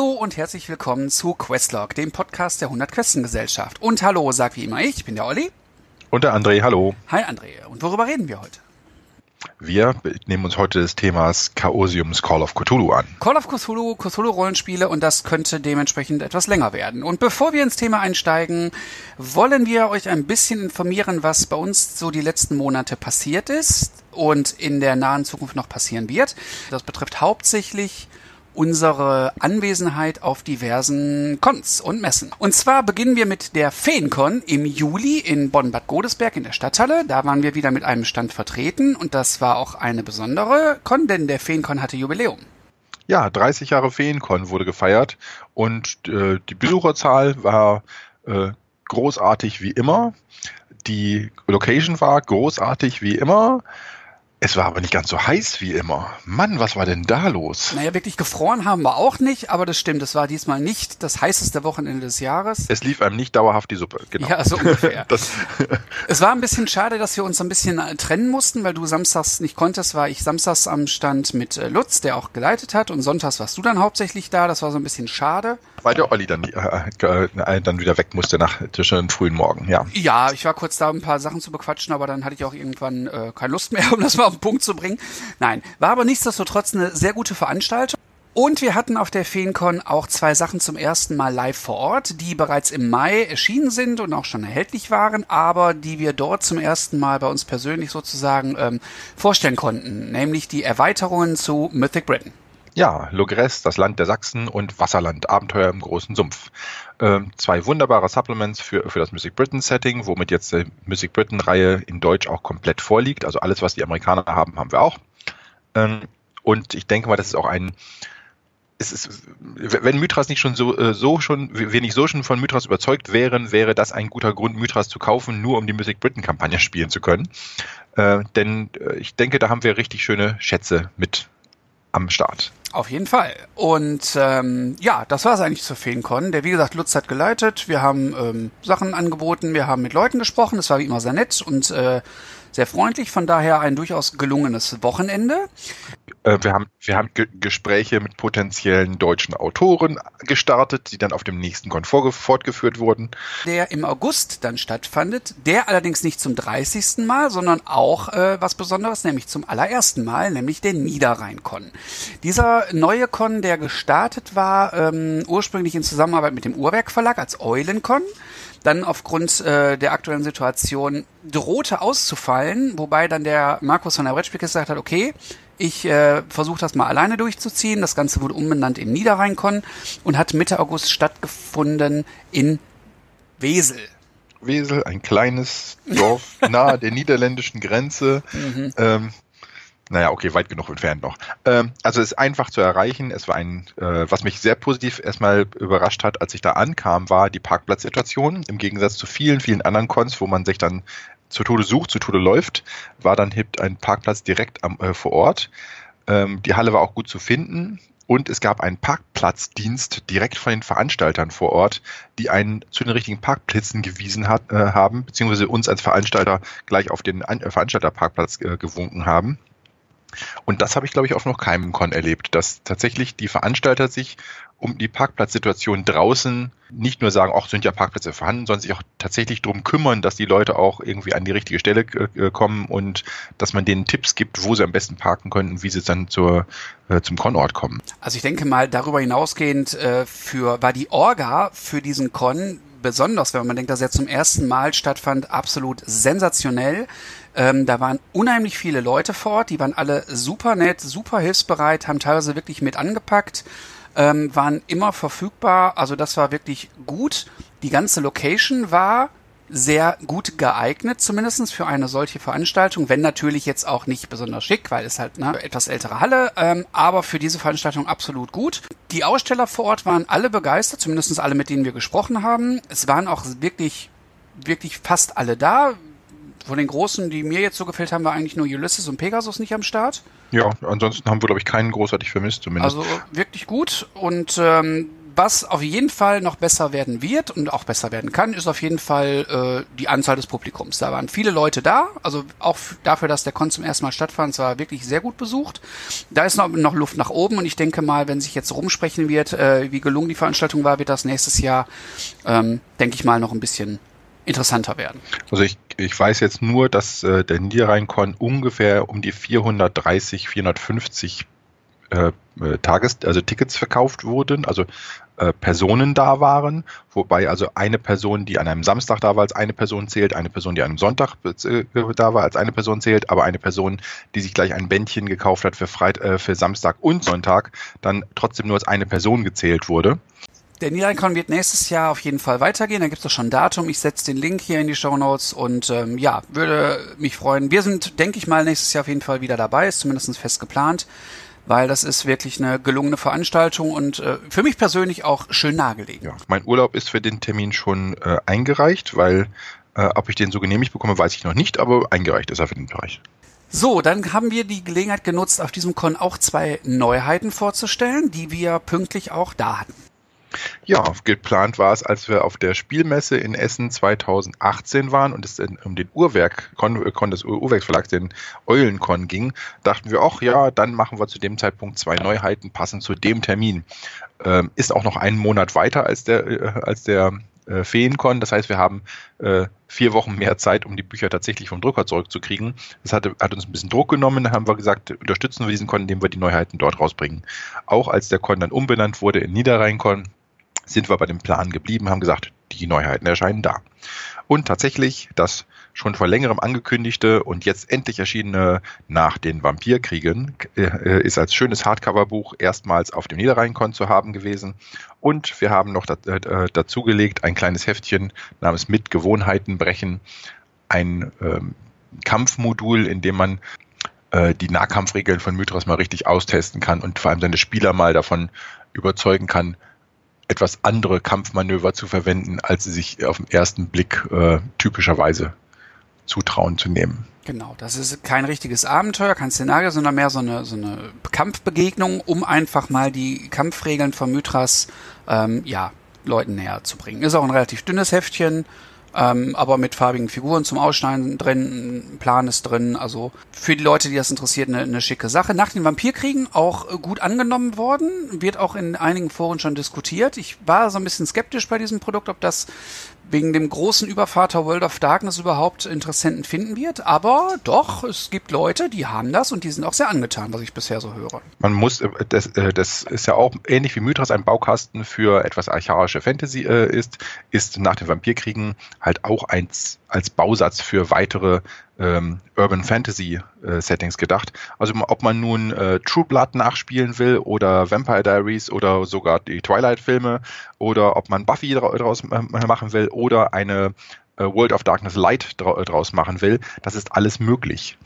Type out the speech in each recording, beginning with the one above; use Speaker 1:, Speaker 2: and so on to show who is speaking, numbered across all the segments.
Speaker 1: Hallo und herzlich willkommen zu Questlog, dem Podcast der 100 Questen Gesellschaft. Und hallo, sag wie immer ich, ich bin der Olli.
Speaker 2: Und der André, hallo.
Speaker 1: Hi André. Und worüber reden wir heute?
Speaker 2: Wir nehmen uns heute des Themas Chaosiums Call of Cthulhu an.
Speaker 1: Call of Cthulhu, Cthulhu-Rollenspiele und das könnte dementsprechend etwas länger werden. Und bevor wir ins Thema einsteigen, wollen wir euch ein bisschen informieren, was bei uns so die letzten Monate passiert ist und in der nahen Zukunft noch passieren wird. Das betrifft hauptsächlich unsere Anwesenheit auf diversen Cons und Messen. Und zwar beginnen wir mit der Feencon im Juli in Bonn-Bad Godesberg in der Stadthalle. Da waren wir wieder mit einem Stand vertreten und das war auch eine besondere Con, denn der Feencon hatte Jubiläum.
Speaker 2: Ja, 30 Jahre Feencon wurde gefeiert und äh, die Besucherzahl war äh, großartig wie immer. Die Location war großartig wie immer. Es war aber nicht ganz so heiß wie immer. Mann, was war denn da los?
Speaker 1: Naja, wirklich gefroren haben wir auch nicht, aber das stimmt, es war diesmal nicht das heißeste Wochenende des Jahres.
Speaker 2: Es lief einem nicht dauerhaft die Suppe,
Speaker 1: genau. Ja, so ungefähr. es war ein bisschen schade, dass wir uns ein bisschen äh, trennen mussten, weil du samstags nicht konntest, war ich samstags am Stand mit äh, Lutz, der auch geleitet hat, und sonntags warst du dann hauptsächlich da, das war so ein bisschen schade.
Speaker 2: Weil der Olli dann, äh, äh, dann wieder weg musste nach zwischen frühen Morgen, ja.
Speaker 1: Ja, ich war kurz da, ein paar Sachen zu bequatschen, aber dann hatte ich auch irgendwann äh, keine Lust mehr, um das mal auf den Punkt zu bringen. Nein, war aber nichtsdestotrotz eine sehr gute Veranstaltung. Und wir hatten auf der FeenCon auch zwei Sachen zum ersten Mal live vor Ort, die bereits im Mai erschienen sind und auch schon erhältlich waren, aber die wir dort zum ersten Mal bei uns persönlich sozusagen ähm, vorstellen konnten, nämlich die Erweiterungen zu Mythic Britain.
Speaker 2: Ja, Logres, das Land der Sachsen und Wasserland, Abenteuer im großen Sumpf. Ähm, zwei wunderbare Supplements für, für das Music Britain Setting, womit jetzt die Music Britain Reihe in Deutsch auch komplett vorliegt. Also alles, was die Amerikaner haben, haben wir auch. Ähm, und ich denke mal, das ist auch ein, ist, wenn Mythras nicht schon so, äh, so schon, wir nicht so schon von Mythras überzeugt wären, wäre das ein guter Grund, Mythras zu kaufen, nur um die Music Britain Kampagne spielen zu können. Äh, denn äh, ich denke, da haben wir richtig schöne Schätze mit am Start.
Speaker 1: Auf jeden Fall. Und ähm, ja, das war es eigentlich zur FeenCon. Der, wie gesagt, Lutz hat geleitet. Wir haben ähm, Sachen angeboten, wir haben mit Leuten gesprochen. Es war wie immer sehr nett und äh, sehr freundlich. Von daher ein durchaus gelungenes Wochenende.
Speaker 2: Äh, wir haben, wir haben Gespräche mit potenziellen deutschen Autoren gestartet, die dann auf dem nächsten Con fortgeführt wurden.
Speaker 1: Der im August dann stattfandet, der allerdings nicht zum 30. Mal, sondern auch äh, was Besonderes, nämlich zum allerersten Mal, nämlich der Niederrhein-Con. Dieser neue Con, der gestartet war, ähm, ursprünglich in Zusammenarbeit mit dem Uhrwerk Verlag als Eulencon, dann aufgrund äh, der aktuellen Situation drohte auszufallen, wobei dann der Markus von der Brettspiel gesagt hat, okay, ich äh, versuche das mal alleine durchzuziehen. Das Ganze wurde umbenannt in Niederrheinkon und hat Mitte August stattgefunden in Wesel.
Speaker 2: Wesel, ein kleines Dorf nahe der niederländischen Grenze. Mhm. Ähm, naja, okay, weit genug entfernt noch. Ähm, also es ist einfach zu erreichen. Es war ein, äh, was mich sehr positiv erstmal überrascht hat, als ich da ankam, war die Parkplatzsituation. Im Gegensatz zu vielen, vielen anderen Cons, wo man sich dann zu Tode sucht, zu Tode läuft, war dann HIP ein Parkplatz direkt am, äh, vor Ort. Ähm, die Halle war auch gut zu finden. Und es gab einen Parkplatzdienst direkt von den Veranstaltern vor Ort, die einen zu den richtigen Parkplätzen gewiesen hat, äh, haben, beziehungsweise uns als Veranstalter gleich auf den An äh, Veranstalterparkplatz äh, gewunken haben. Und das habe ich, glaube ich, auf noch keinem Con erlebt, dass tatsächlich die Veranstalter sich um die Parkplatzsituation draußen nicht nur sagen, ach, sind ja Parkplätze vorhanden, sondern sich auch tatsächlich darum kümmern, dass die Leute auch irgendwie an die richtige Stelle äh, kommen und dass man denen Tipps gibt, wo sie am besten parken können und wie sie dann zur, äh, zum Con-Ort kommen.
Speaker 1: Also ich denke mal, darüber hinausgehend äh, für, war die Orga für diesen Con besonders, wenn man denkt, dass er zum ersten Mal stattfand, absolut sensationell. Ähm, da waren unheimlich viele Leute vor Ort, die waren alle super nett, super hilfsbereit, haben teilweise wirklich mit angepackt, ähm, waren immer verfügbar. Also das war wirklich gut. Die ganze Location war sehr gut geeignet, zumindestens für eine solche Veranstaltung, wenn natürlich jetzt auch nicht besonders schick, weil es halt eine etwas ältere Halle, ähm, aber für diese Veranstaltung absolut gut. Die Aussteller vor Ort waren alle begeistert, zumindestens alle, mit denen wir gesprochen haben. Es waren auch wirklich, wirklich fast alle da. Von den großen, die mir jetzt so gefällt haben, war eigentlich nur Ulysses und Pegasus nicht am Start.
Speaker 2: Ja, ansonsten haben wir, glaube ich, keinen großartig vermisst zumindest.
Speaker 1: Also wirklich gut und ähm, was auf jeden Fall noch besser werden wird und auch besser werden kann, ist auf jeden Fall äh, die Anzahl des Publikums. Da waren viele Leute da, also auch dafür, dass der Con zum ersten Mal stattfand, war wirklich sehr gut besucht. Da ist noch, noch Luft nach oben und ich denke mal, wenn sich jetzt rumsprechen wird, äh, wie gelungen die Veranstaltung war, wird das nächstes Jahr, ähm, denke ich mal, noch ein bisschen interessanter werden.
Speaker 2: Also ich, ich weiß jetzt nur, dass äh, der Niederrhein-Con ungefähr um die 430, 450 äh, äh, Tages, also Tickets verkauft wurden, also äh, Personen da waren, wobei also eine Person, die an einem Samstag da war, als eine Person zählt, eine Person, die an einem Sonntag äh, da war, als eine Person zählt, aber eine Person, die sich gleich ein Bändchen gekauft hat für, Freit äh, für Samstag und Sonntag, dann trotzdem nur als eine Person gezählt wurde.
Speaker 1: Der Niederrhein wird nächstes Jahr auf jeden Fall weitergehen. Da gibt es schon ein Datum. Ich setze den Link hier in die Show Notes und ähm, ja, würde mich freuen. Wir sind, denke ich mal, nächstes Jahr auf jeden Fall wieder dabei. Ist zumindest fest geplant weil das ist wirklich eine gelungene Veranstaltung und äh, für mich persönlich auch schön nahegelegen.
Speaker 2: Ja, mein Urlaub ist für den Termin schon äh, eingereicht, weil äh, ob ich den so genehmigt bekomme, weiß ich noch nicht, aber eingereicht ist er für den Bereich.
Speaker 1: So, dann haben wir die Gelegenheit genutzt, auf diesem Con auch zwei Neuheiten vorzustellen, die wir pünktlich auch da hatten.
Speaker 2: Ja, geplant war es, als wir auf der Spielmesse in Essen 2018 waren und es um den Uhrwerk, Con, Con des Uhrwerksverlags, den Eulencon ging, dachten wir, ach ja, dann machen wir zu dem Zeitpunkt zwei Neuheiten passend zu dem Termin. Ähm, ist auch noch einen Monat weiter als der, äh, als der äh, Feencon. Das heißt, wir haben äh, vier Wochen mehr Zeit, um die Bücher tatsächlich vom Drucker zurückzukriegen. Das hat, hat uns ein bisschen Druck genommen. Da haben wir gesagt, unterstützen wir diesen Con, indem wir die Neuheiten dort rausbringen. Auch als der Con dann umbenannt wurde in Niederrhein-Con, sind wir bei dem Plan geblieben, haben gesagt, die Neuheiten erscheinen da. Und tatsächlich, das schon vor längerem angekündigte und jetzt endlich erschienene Nach den Vampirkriegen äh, ist als schönes Hardcover-Buch erstmals auf dem Niederrhein-Con zu haben gewesen. Und wir haben noch äh, dazugelegt ein kleines Heftchen namens Mit Gewohnheiten brechen, ein ähm, Kampfmodul, in dem man äh, die Nahkampfregeln von Mythras mal richtig austesten kann und vor allem seine Spieler mal davon überzeugen kann, etwas andere Kampfmanöver zu verwenden, als sie sich auf den ersten Blick äh, typischerweise zutrauen zu nehmen.
Speaker 1: Genau, das ist kein richtiges Abenteuer, kein Szenario, sondern mehr so eine, so eine Kampfbegegnung, um einfach mal die Kampfregeln von Mythras ähm, ja, Leuten näher zu bringen. Ist auch ein relativ dünnes Heftchen, ähm, aber mit farbigen Figuren zum Ausschneiden drin, Plan ist drin, also für die Leute, die das interessiert, eine, eine schicke Sache. Nach den Vampirkriegen auch gut angenommen worden, wird auch in einigen Foren schon diskutiert. Ich war so ein bisschen skeptisch bei diesem Produkt, ob das wegen dem großen Übervater World of Darkness überhaupt Interessenten finden wird. Aber doch, es gibt Leute, die haben das und die sind auch sehr angetan, was ich bisher so höre.
Speaker 2: Man muss, äh, das, äh, das ist ja auch ähnlich wie Mythras ein Baukasten für etwas archaische Fantasy äh, ist, ist nach den Vampirkriegen halt auch eins als Bausatz für weitere ähm, Urban Fantasy äh, Settings gedacht. Also ob man nun äh, True Blood nachspielen will oder Vampire Diaries oder sogar die Twilight Filme oder ob man Buffy draus äh, machen will oder eine äh, World of Darkness Light draus machen will, das ist alles möglich.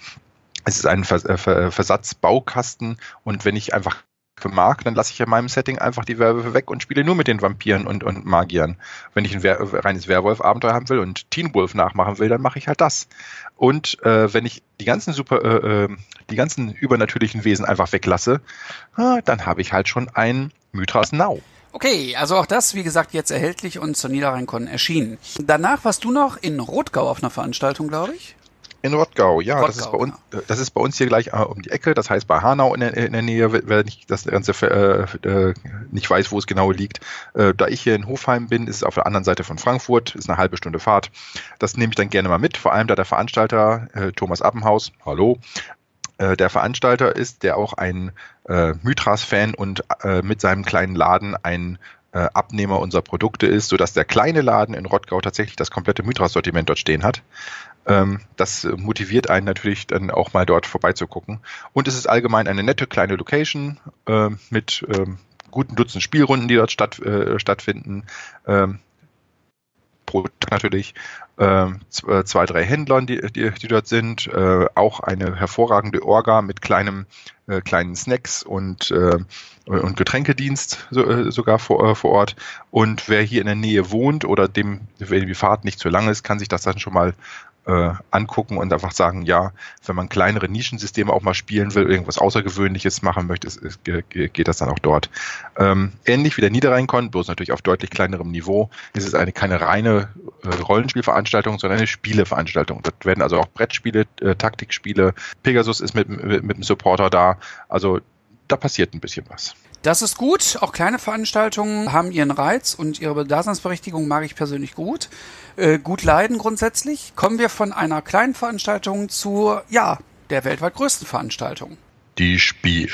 Speaker 2: Es ist ein Vers äh, Versatzbaukasten und wenn ich einfach mag, dann lasse ich in meinem Setting einfach die Werwölfe weg und spiele nur mit den Vampiren und, und Magiern. Wenn ich ein Wer reines Werwolf-Abenteuer haben will und Teen Wolf nachmachen will, dann mache ich halt das. Und äh, wenn ich die ganzen super, äh, äh die ganzen übernatürlichen Wesen einfach weglasse, äh, dann habe ich halt schon ein Mythras Now.
Speaker 1: Okay, also auch das, wie gesagt, jetzt erhältlich und zur Niederrhein-Con erschienen. Danach warst du noch in Rotgau auf einer Veranstaltung, glaube ich.
Speaker 2: In Rottgau, ja, Rottgau, das, ist bei uns, ja. das ist bei uns hier gleich äh, um die Ecke, das heißt bei Hanau in der, in der Nähe, wer nicht, das Ganze äh, äh, nicht weiß, wo es genau liegt. Äh, da ich hier in Hofheim bin, ist es auf der anderen Seite von Frankfurt, ist eine halbe Stunde Fahrt. Das nehme ich dann gerne mal mit, vor allem da der Veranstalter äh, Thomas Appenhaus, hallo, äh, der Veranstalter ist, der auch ein äh, Mythras-Fan und äh, mit seinem kleinen Laden ein äh, Abnehmer unserer Produkte ist, sodass der kleine Laden in Rottgau tatsächlich das komplette Mythras-Sortiment dort stehen hat. Ähm, das motiviert einen natürlich dann auch mal dort vorbeizugucken. Und es ist allgemein eine nette kleine Location äh, mit ähm, guten Dutzend Spielrunden, die dort äh, stattfinden. Pro Tag natürlich ähm, äh, zwei, drei Händlern, die, die, die dort sind, äh, auch eine hervorragende Orga mit kleinem, äh, kleinen Snacks und, äh, und Getränkedienst so, äh, sogar vor, äh, vor Ort. Und wer hier in der Nähe wohnt oder dem, wenn die Fahrt nicht zu lang ist, kann sich das dann schon mal äh, angucken und einfach sagen, ja, wenn man kleinere Nischensysteme auch mal spielen will, irgendwas Außergewöhnliches machen möchte, ist, ist, geht das dann auch dort. Ähm, ähnlich wie der Niederrhein-Con, bloß natürlich auf deutlich kleinerem Niveau, ist es eine keine reine äh, Rollenspielveranstaltung, sondern eine Spieleveranstaltung. Dort werden also auch Brettspiele, äh, Taktikspiele, Pegasus ist mit, mit, mit dem Supporter da, also da passiert ein bisschen was.
Speaker 1: Das ist gut. Auch kleine Veranstaltungen haben ihren Reiz und ihre Daseinsberechtigung mag ich persönlich gut. Äh, gut leiden grundsätzlich. Kommen wir von einer kleinen Veranstaltung zu, ja, der weltweit größten Veranstaltung.
Speaker 2: Die Spiel.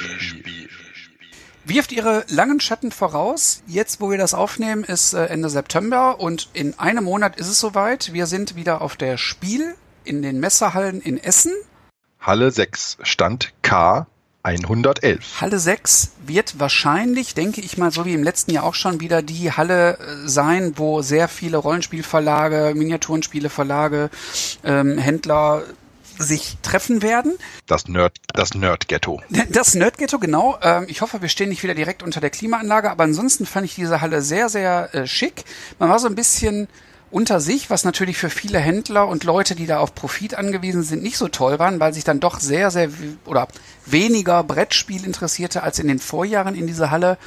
Speaker 1: Wirft ihre langen Schatten voraus. Jetzt, wo wir das aufnehmen, ist äh, Ende September und in einem Monat ist es soweit. Wir sind wieder auf der Spiel in den Messerhallen in Essen.
Speaker 2: Halle 6, Stand K 111.
Speaker 1: Halle 6 wird wahrscheinlich, denke ich mal, so wie im letzten Jahr auch schon wieder die Halle äh, sein, wo sehr viele Rollenspielverlage, Miniaturenspieleverlage, ähm, Händler sich treffen werden.
Speaker 2: Das Nerd, das Nerd-Ghetto.
Speaker 1: Das Nerd-Ghetto, genau. Ähm, ich hoffe, wir stehen nicht wieder direkt unter der Klimaanlage, aber ansonsten fand ich diese Halle sehr, sehr äh, schick. Man war so ein bisschen unter sich, was natürlich für viele Händler und Leute, die da auf Profit angewiesen sind, nicht so toll waren, weil sich dann doch sehr, sehr oder weniger Brettspiel interessierte als in den Vorjahren in diese Halle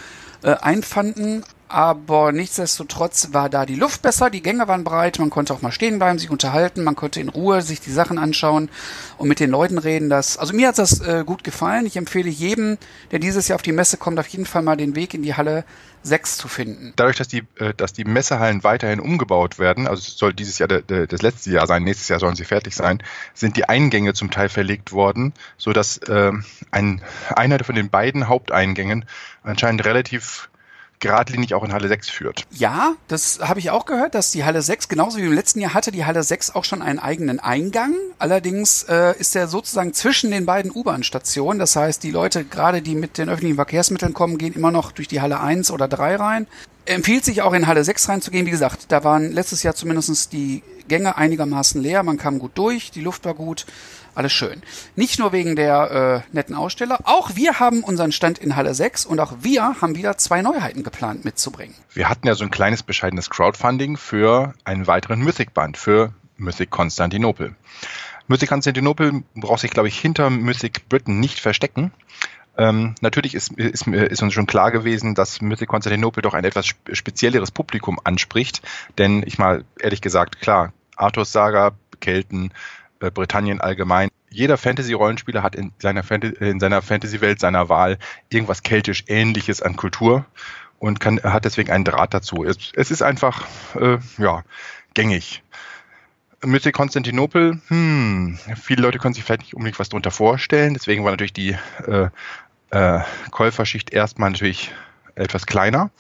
Speaker 1: äh, einfanden. Aber nichtsdestotrotz war da die Luft besser, die Gänge waren breit, man konnte auch mal stehen bleiben, sich unterhalten, man konnte in Ruhe sich die Sachen anschauen und mit den Leuten reden. Das, also mir hat das äh, gut gefallen. Ich empfehle jedem, der dieses Jahr auf die Messe kommt, auf jeden Fall mal den Weg in die Halle 6 zu finden.
Speaker 2: Dadurch, dass die, äh, dass die Messehallen weiterhin umgebaut werden, also es soll dieses Jahr das letzte Jahr sein, nächstes Jahr sollen sie fertig sein, sind die Eingänge zum Teil verlegt worden, so dass äh, ein, einer von den beiden Haupteingängen anscheinend relativ geradlinig auch in Halle 6 führt.
Speaker 1: Ja, das habe ich auch gehört, dass die Halle 6, genauso wie im letzten Jahr, hatte die Halle 6 auch schon einen eigenen Eingang. Allerdings äh, ist er sozusagen zwischen den beiden U-Bahn-Stationen. Das heißt, die Leute, gerade die mit den öffentlichen Verkehrsmitteln kommen, gehen immer noch durch die Halle 1 oder 3 rein. Empfiehlt sich auch in Halle 6 reinzugehen. Wie gesagt, da waren letztes Jahr zumindest die Gänge einigermaßen leer. Man kam gut durch, die Luft war gut. Alles schön. Nicht nur wegen der äh, netten Aussteller, auch wir haben unseren Stand in Halle 6 und auch wir haben wieder zwei Neuheiten geplant mitzubringen.
Speaker 2: Wir hatten ja so ein kleines bescheidenes Crowdfunding für einen weiteren Mythic-Band, für Mythic Konstantinopel. Mythic Konstantinopel braucht sich, glaube ich, hinter Mythic Britain nicht verstecken. Ähm, natürlich ist, ist, ist, uns schon klar gewesen, dass Mythic Konstantinopel doch ein etwas spezielleres Publikum anspricht. Denn ich mal ehrlich gesagt, klar, Arthurs Saga, Kelten, Britannien allgemein. Jeder Fantasy-Rollenspieler hat in seiner, Fantasy, in seiner Fantasy-Welt seiner Wahl irgendwas keltisch Ähnliches an Kultur und kann, hat deswegen einen Draht dazu. Es, es ist einfach, äh, ja, gängig. Mythic Konstantinopel, hm, viele Leute können sich vielleicht nicht unbedingt was darunter vorstellen, deswegen war natürlich die äh, äh, Käuferschicht erstmal natürlich etwas kleiner.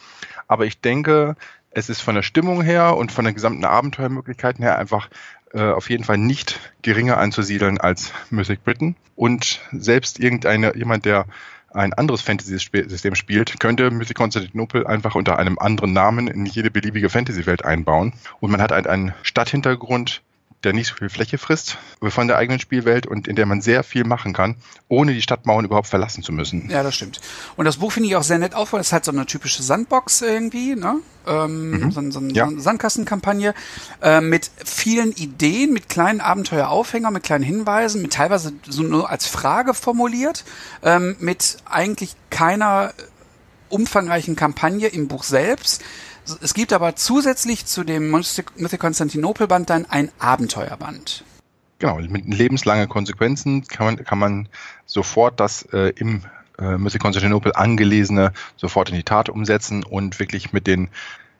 Speaker 2: Aber ich denke, es ist von der Stimmung her und von den gesamten Abenteuermöglichkeiten her einfach äh, auf jeden Fall nicht geringer anzusiedeln als Mythic Britain. Und selbst irgendeine, jemand, der ein anderes Fantasy-System spielt, könnte Mythic Konstantinopel einfach unter einem anderen Namen in jede beliebige Fantasy-Welt einbauen. Und man hat halt einen Stadthintergrund, der nicht so viel Fläche frisst von der eigenen Spielwelt und in der man sehr viel machen kann, ohne die Stadtmauern überhaupt verlassen zu müssen.
Speaker 1: Ja, das stimmt. Und das Buch finde ich auch sehr nett aufgebaut. Das ist halt so eine typische Sandbox irgendwie, ne? Ähm, mhm. so, so, ja. so eine Sandkastenkampagne äh, mit vielen Ideen, mit kleinen Abenteueraufhängern, mit kleinen Hinweisen, mit teilweise so nur als Frage formuliert, ähm, mit eigentlich keiner umfangreichen Kampagne im Buch selbst es gibt aber zusätzlich zu dem Mythic Konstantinopel Band dann ein Abenteuerband.
Speaker 2: Genau, mit lebenslangen Konsequenzen kann man, kann man sofort das äh, im äh, Mythic Konstantinopel angelesene sofort in die Tat umsetzen und wirklich mit den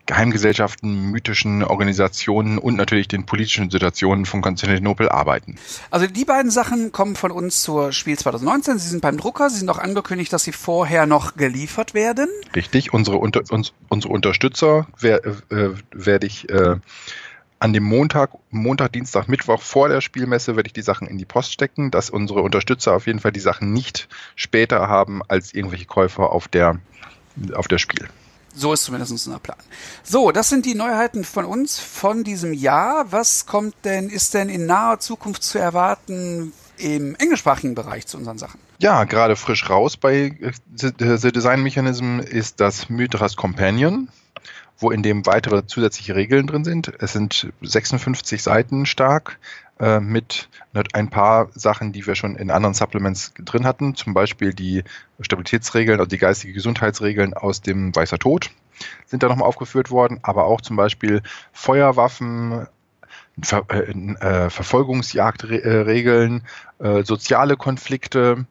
Speaker 2: Geheimgesellschaften, mythischen Organisationen und natürlich den politischen Situationen von Konstantinopel arbeiten.
Speaker 1: Also die beiden Sachen kommen von uns zur Spiel 2019. Sie sind beim Drucker. Sie sind auch angekündigt, dass sie vorher noch geliefert werden.
Speaker 2: Richtig. Unsere, unter, uns, unsere Unterstützer wer, äh, werde ich äh, an dem Montag, Montag, Dienstag, Mittwoch vor der Spielmesse werde ich die Sachen in die Post stecken, dass unsere Unterstützer auf jeden Fall die Sachen nicht später haben als irgendwelche Käufer auf der, auf der Spiel.
Speaker 1: So ist zumindest unser Plan. So, das sind die Neuheiten von uns von diesem Jahr. Was kommt denn, ist denn in naher Zukunft zu erwarten im englischsprachigen Bereich zu unseren Sachen?
Speaker 2: Ja, gerade frisch raus bei The Design Mechanism ist das Mythras Companion. Wo in dem weitere zusätzliche Regeln drin sind. Es sind 56 Seiten stark äh, mit ein paar Sachen, die wir schon in anderen Supplements drin hatten, zum Beispiel die Stabilitätsregeln, also die geistige Gesundheitsregeln aus dem Weißer Tod sind da nochmal aufgeführt worden, aber auch zum Beispiel Feuerwaffen, Ver äh, äh, Verfolgungsjagdregeln, äh, soziale Konflikte,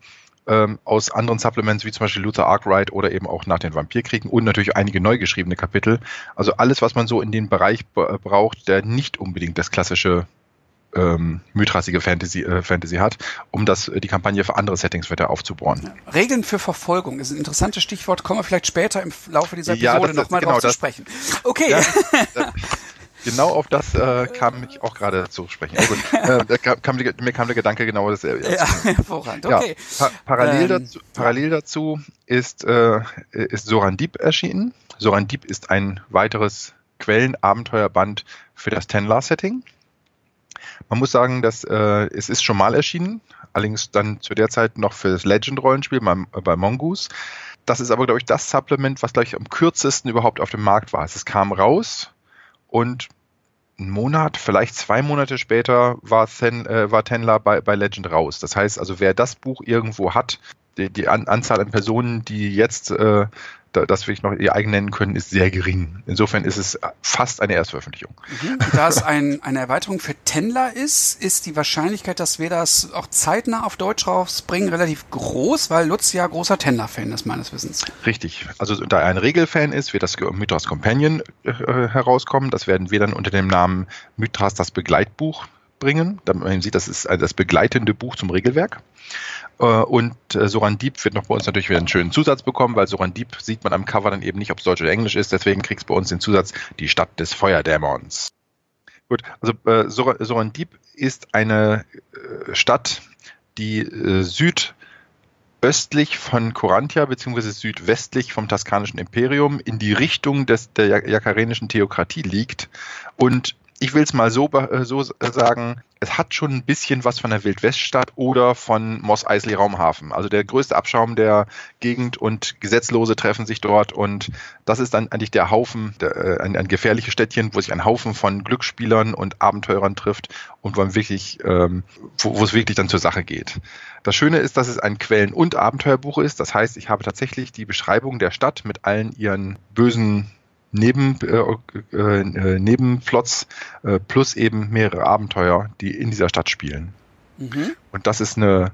Speaker 2: ähm, aus anderen Supplements, wie zum Beispiel Luther Arkwright oder eben auch nach den Vampirkriegen und natürlich einige neu geschriebene Kapitel. Also alles, was man so in den Bereich braucht, der nicht unbedingt das klassische ähm, mythrassige Fantasy, äh, Fantasy hat, um das, die Kampagne für andere Settings weiter aufzubauen.
Speaker 1: Regeln für Verfolgung ist ein interessantes Stichwort, kommen wir vielleicht später im Laufe dieser Episode ja, nochmal genau, drauf zu sprechen. Okay. Ja,
Speaker 2: Genau auf das äh, kam ich auch gerade zu sprechen. Also, äh, kam, kam mir kam der Gedanke genau das. Äh, ja, hervorragend. Okay. Ja, pa parallel, ähm, dazu, parallel dazu ist, äh, ist Sorandip erschienen. Sorandip ist ein weiteres Quellenabenteuerband für das Tenlar-Setting. Man muss sagen, dass äh, es ist schon mal erschienen, allerdings dann zu der Zeit noch für das Legend-Rollenspiel bei, bei Mongoose. Das ist aber, glaube ich, das Supplement, was, glaube ich, am kürzesten überhaupt auf dem Markt war. Es kam raus und einen Monat, vielleicht zwei Monate später war, Ten, äh, war Tenler bei, bei Legend raus. Das heißt also, wer das Buch irgendwo hat, die, die An Anzahl an Personen, die jetzt äh, das wirklich noch ihr eigen nennen können, ist sehr gering. Insofern ist es fast eine Erstveröffentlichung.
Speaker 1: Mhm. Da es ein, eine Erweiterung für Tendler ist, ist die Wahrscheinlichkeit, dass wir das auch zeitnah auf Deutsch rausbringen, relativ groß, weil Lutz ja großer Tendler-Fan ist, meines Wissens.
Speaker 2: Richtig. Also da er ein Regelfan ist, wird das Mythras Companion äh, herauskommen. Das werden wir dann unter dem Namen Mythras das Begleitbuch bringen, damit man sieht, das ist das begleitende Buch zum Regelwerk. Äh, und äh, Soran Deep wird noch bei uns natürlich wieder einen schönen Zusatz bekommen, weil Soran Deep sieht man am Cover dann eben nicht, ob es Deutsch oder Englisch ist. Deswegen kriegst du bei uns den Zusatz Die Stadt des Feuerdämons. Gut, also äh, Soran Deep ist eine äh, Stadt, die äh, südöstlich von Corantia beziehungsweise südwestlich vom Taskanischen Imperium in die Richtung des, der jakarenischen Theokratie liegt und ich will es mal so, so sagen, es hat schon ein bisschen was von der Wildweststadt oder von Moss Eisley Raumhafen. Also der größte Abschaum der Gegend und Gesetzlose treffen sich dort und das ist dann eigentlich der Haufen, der, äh, ein, ein gefährliches Städtchen, wo sich ein Haufen von Glücksspielern und Abenteurern trifft und wo wirklich, ähm, wo, wo es wirklich dann zur Sache geht. Das Schöne ist, dass es ein Quellen- und Abenteuerbuch ist. Das heißt, ich habe tatsächlich die Beschreibung der Stadt mit allen ihren bösen Neben, äh, äh, Nebenplots äh, plus eben mehrere Abenteuer, die in dieser Stadt spielen. Mhm. Und das ist eine,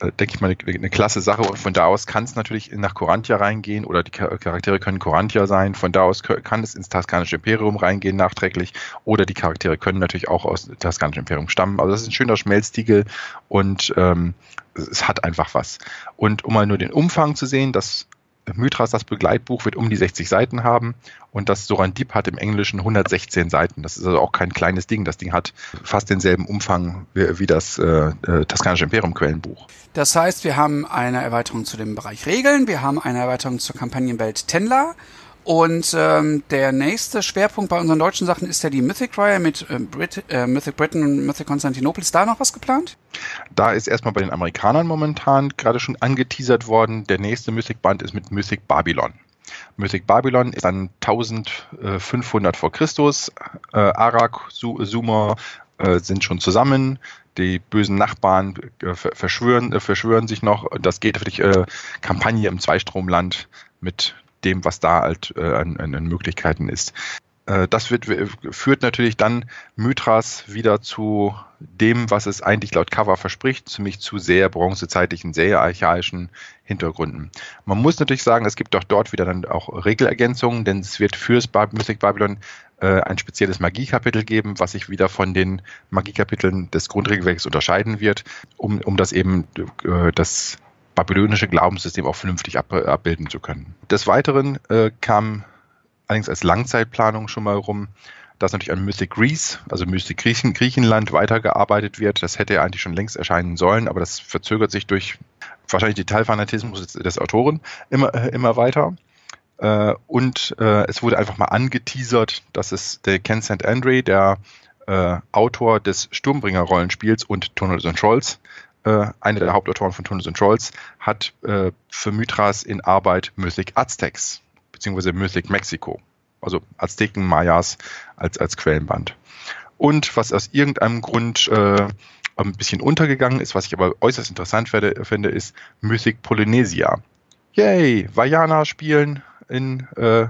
Speaker 2: äh, denke ich mal, eine, eine, klasse Sache. Und von da aus kann es natürlich nach Corantia reingehen oder die Charaktere können Corantia sein. Von da aus kann es ins Taskanische Imperium reingehen nachträglich oder die Charaktere können natürlich auch aus dem Taskanischen Imperium stammen. Also das ist ein schöner Schmelztiegel und ähm, es hat einfach was. Und um mal nur den Umfang zu sehen, das Mythras, das Begleitbuch, wird um die 60 Seiten haben und das Sorandip hat im Englischen 116 Seiten. Das ist also auch kein kleines Ding. Das Ding hat fast denselben Umfang wie, wie das äh, äh, Taskanische Imperium Quellenbuch.
Speaker 1: Das heißt, wir haben eine Erweiterung zu dem Bereich Regeln, wir haben eine Erweiterung zur Kampagnenwelt Tenla und ähm, der nächste Schwerpunkt bei unseren deutschen Sachen ist ja die Mythic-Reihe mit äh, Brit äh, Mythic Britain und Mythic Constantinople. Ist da noch was geplant?
Speaker 2: Da ist erstmal bei den Amerikanern momentan gerade schon angeteasert worden. Der nächste Mythic-Band ist mit Mythic Babylon. Mythic Babylon ist dann 1500 vor Christus. Äh, Arak, Su Sumer äh, sind schon zusammen. Die bösen Nachbarn äh, verschwören, äh, verschwören sich noch. Das geht für die äh, Kampagne im Zweistromland mit dem, was da halt äh, an, an, Möglichkeiten ist. Äh, das wird, führt natürlich dann Mythras wieder zu dem, was es eigentlich laut Cover verspricht, nämlich zu sehr bronzezeitlichen, sehr archaischen Hintergründen. Man muss natürlich sagen, es gibt auch dort wieder dann auch Regelergänzungen, denn es wird fürs Mythic Babylon äh, ein spezielles Magiekapitel geben, was sich wieder von den Magiekapiteln des Grundregelwerks unterscheiden wird, um, um das eben äh, das babylonische Glaubenssystem auch vernünftig ab, abbilden zu können. Des Weiteren äh, kam allerdings als Langzeitplanung schon mal rum, dass natürlich an Mystic Greece, also Mystic Griechen, Griechenland weitergearbeitet wird. Das hätte ja eigentlich schon längst erscheinen sollen, aber das verzögert sich durch wahrscheinlich Detailfanatismus des Autoren immer, äh, immer weiter. Äh, und äh, es wurde einfach mal angeteasert, dass es der Ken St. Andre, der Autor des Sturmbringer-Rollenspiels und Tunnels and Trolls, äh, einer der Hauptautoren von Tunnels and Trolls, hat äh, für Mythras in Arbeit Mythic Aztecs beziehungsweise Mythic Mexico. also Azteken, Mayas als, als Quellenband. Und was aus irgendeinem Grund äh, ein bisschen untergegangen ist, was ich aber äußerst interessant werde, finde, ist Mythic Polynesia. Yay, Vajana spielen in, äh,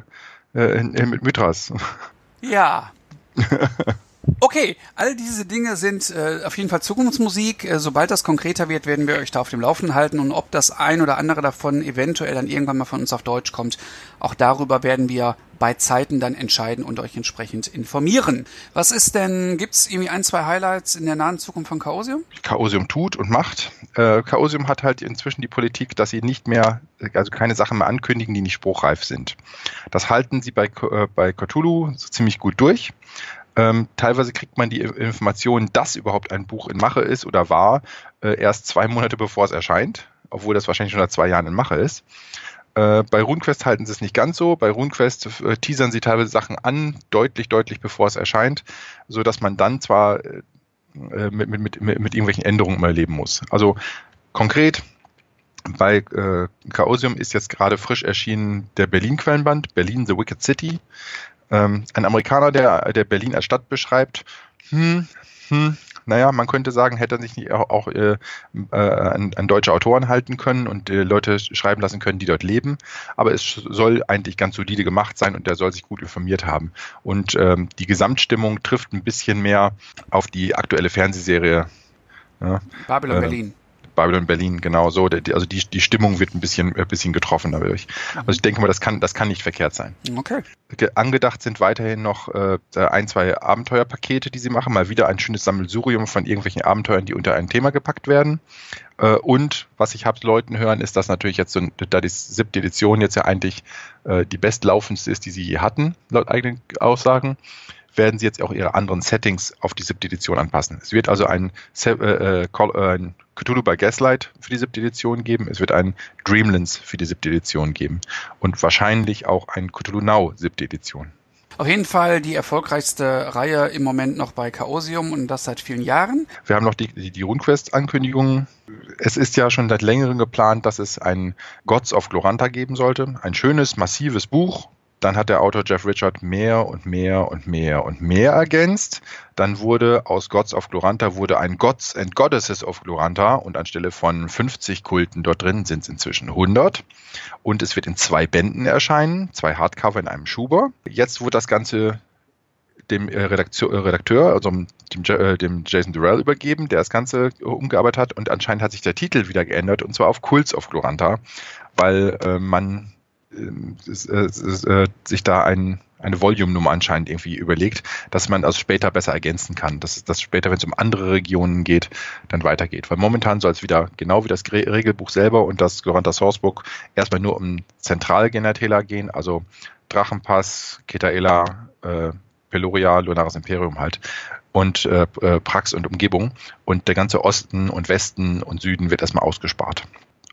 Speaker 2: äh in, in, mit Mythras.
Speaker 1: Ja. Okay, all diese Dinge sind äh, auf jeden Fall Zukunftsmusik. Äh, sobald das konkreter wird, werden wir euch da auf dem Laufenden halten und ob das ein oder andere davon eventuell dann irgendwann mal von uns auf Deutsch kommt, auch darüber werden wir bei Zeiten dann entscheiden und euch entsprechend informieren. Was ist denn, gibt's irgendwie ein, zwei Highlights in der nahen Zukunft von Chaosium?
Speaker 2: Chaosium tut und macht. Äh, Chaosium hat halt inzwischen die Politik, dass sie nicht mehr, also keine Sachen mehr ankündigen, die nicht spruchreif sind. Das halten sie bei, äh, bei Cthulhu so ziemlich gut durch. Ähm, teilweise kriegt man die Information, dass überhaupt ein Buch in Mache ist oder war, äh, erst zwei Monate bevor es erscheint, obwohl das wahrscheinlich schon seit zwei Jahren in Mache ist. Äh, bei RuneQuest halten sie es nicht ganz so. Bei RuneQuest äh, teasern sie teilweise Sachen an, deutlich, deutlich bevor es erscheint, so dass man dann zwar äh, mit, mit, mit, mit irgendwelchen Änderungen immer leben muss. Also konkret, bei äh, Chaosium ist jetzt gerade frisch erschienen der Berlin-Quellenband, Berlin The Wicked City. Ähm, ein Amerikaner, der, der Berlin als Stadt beschreibt, hm, hm, naja, man könnte sagen, hätte er sich nicht auch, auch äh, äh, an, an deutsche Autoren halten können und äh, Leute schreiben lassen können, die dort leben. Aber es soll eigentlich ganz solide gemacht sein und der soll sich gut informiert haben. Und ähm, die Gesamtstimmung trifft ein bisschen mehr auf die aktuelle Fernsehserie.
Speaker 1: Ja, Babylon äh, Berlin.
Speaker 2: Babylon Berlin, genau so. Also die, die Stimmung wird ein bisschen, ein bisschen getroffen dadurch. Also ich denke mal, das kann, das kann nicht verkehrt sein.
Speaker 1: Okay.
Speaker 2: Angedacht sind weiterhin noch äh, ein, zwei Abenteuerpakete, die sie machen. Mal wieder ein schönes Sammelsurium von irgendwelchen Abenteuern, die unter ein Thema gepackt werden. Äh, und was ich habe Leuten hören, ist, dass natürlich jetzt so, da die siebte Edition jetzt ja eigentlich äh, die bestlaufendste ist, die sie je hatten, laut eigenen Aussagen, werden sie jetzt auch ihre anderen Settings auf die siebte Edition anpassen. Es wird also ein, äh, äh, ein Cthulhu by Gaslight für die siebte Edition geben, es wird ein Dreamlands für die siebte Edition geben und wahrscheinlich auch ein Cthulhu Now siebte Edition.
Speaker 1: Auf jeden Fall die erfolgreichste Reihe im Moment noch bei Chaosium und das seit vielen Jahren.
Speaker 2: Wir haben noch die, die, die RuneQuest-Ankündigungen. Es ist ja schon seit längerem geplant, dass es ein Gods of Gloranta geben sollte. Ein schönes, massives Buch, dann hat der Autor Jeff Richard mehr und mehr und mehr und mehr ergänzt. Dann wurde aus Gods of Gloranta wurde ein Gods and Goddesses of Gloranta und anstelle von 50 Kulten dort drin sind es inzwischen 100. Und es wird in zwei Bänden erscheinen, zwei Hardcover in einem Schuber. Jetzt wurde das Ganze dem äh, Redakteur, äh, Redakteur also dem, äh, dem Jason Durrell übergeben, der das Ganze umgearbeitet hat und anscheinend hat sich der Titel wieder geändert und zwar auf Kults of Gloranta, weil äh, man äh, äh, sich da ein, eine Volume-Nummer anscheinend irgendwie überlegt, dass man das später besser ergänzen kann, dass das später, wenn es um andere Regionen geht, dann weitergeht. Weil momentan soll es wieder, genau wie das Regelbuch selber und das Gloranta Sourcebook, erstmal nur um Zentralgeneratäler gehen, also Drachenpass, Ketaela, äh, Peloria, Lunaris Imperium halt und äh, Prax und Umgebung. Und der ganze Osten und Westen und Süden wird erstmal ausgespart.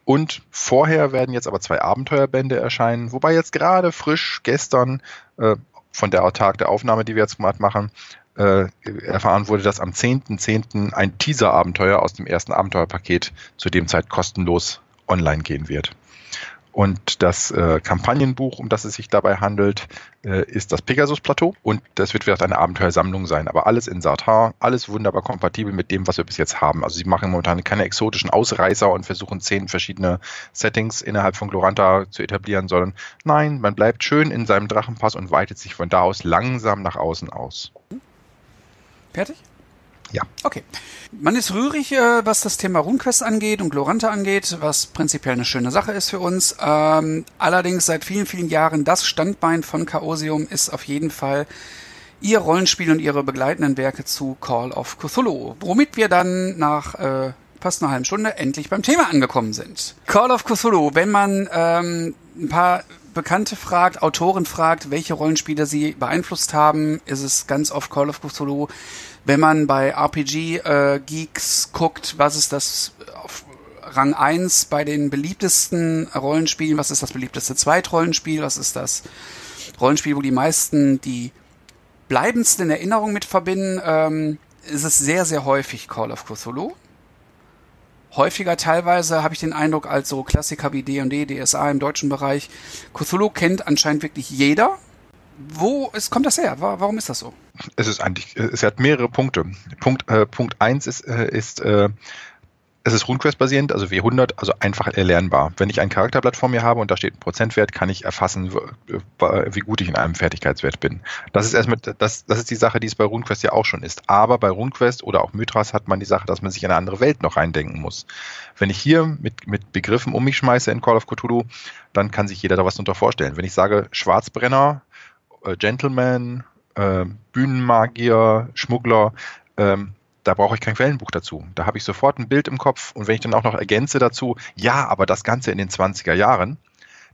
Speaker 2: Und vorher werden jetzt aber zwei Abenteuerbände erscheinen, wobei jetzt gerade frisch gestern äh, von der Tag der Aufnahme, die wir jetzt gerade machen, äh, erfahren wurde, dass am 10.10. .10. ein Teaser-Abenteuer aus dem ersten Abenteuerpaket zu dem Zeit kostenlos online gehen wird. Und das äh, Kampagnenbuch, um das es sich dabei handelt, äh, ist das Pegasus-Plateau. Und das wird vielleicht eine Abenteuersammlung sein. Aber alles in Sartar, alles wunderbar kompatibel mit dem, was wir bis jetzt haben. Also sie machen momentan keine exotischen Ausreißer und versuchen zehn verschiedene Settings innerhalb von Gloranta zu etablieren, sondern nein, man bleibt schön in seinem Drachenpass und weitet sich von da aus langsam nach außen aus.
Speaker 1: Fertig?
Speaker 2: Ja.
Speaker 1: Okay. Man ist rührig, äh, was das Thema RuneQuest angeht und Gloranta angeht, was prinzipiell eine schöne Sache ist für uns. Ähm, allerdings seit vielen, vielen Jahren das Standbein von Chaosium ist auf jeden Fall ihr Rollenspiel und ihre begleitenden Werke zu Call of Cthulhu, womit wir dann nach äh, fast einer halben Stunde endlich beim Thema angekommen sind. Call of Cthulhu, wenn man ähm, ein paar Bekannte fragt, Autoren fragt, welche Rollenspiele sie beeinflusst haben, ist es ganz oft Call of Cthulhu. Wenn man bei RPG äh, guckt, was ist das auf Rang 1 bei den beliebtesten Rollenspielen, was ist das beliebteste Zweitrollenspiel, was ist das Rollenspiel, wo die meisten die bleibendsten Erinnerungen mit verbinden, ähm, ist es sehr, sehr häufig Call of Cthulhu. Häufiger teilweise habe ich den Eindruck, als so Klassiker wie D&D, DSA im deutschen Bereich. Cthulhu kennt anscheinend wirklich jeder Wo ist, kommt das her? Warum ist das so?
Speaker 2: Es ist eigentlich, es hat mehrere Punkte. Punkt, äh, Punkt eins ist, äh, ist äh, es ist RuneQuest-basierend, also W100, also einfach erlernbar. Wenn ich ein Charakterblatt vor mir habe und da steht ein Prozentwert, kann ich erfassen, wie gut ich in einem Fertigkeitswert bin. Das ist erstmal, das, das ist die Sache, die es bei RuneQuest ja auch schon ist. Aber bei RuneQuest oder auch Mythras hat man die Sache, dass man sich in eine andere Welt noch reindenken muss. Wenn ich hier mit, mit Begriffen um mich schmeiße in Call of Cthulhu, dann kann sich jeder da was darunter vorstellen. Wenn ich sage Schwarzbrenner, äh, Gentleman, äh, Bühnenmagier, Schmuggler, ähm, da brauche ich kein Quellenbuch dazu. Da habe ich sofort ein Bild im Kopf und wenn ich dann auch noch ergänze dazu, ja, aber das Ganze in den 20er Jahren,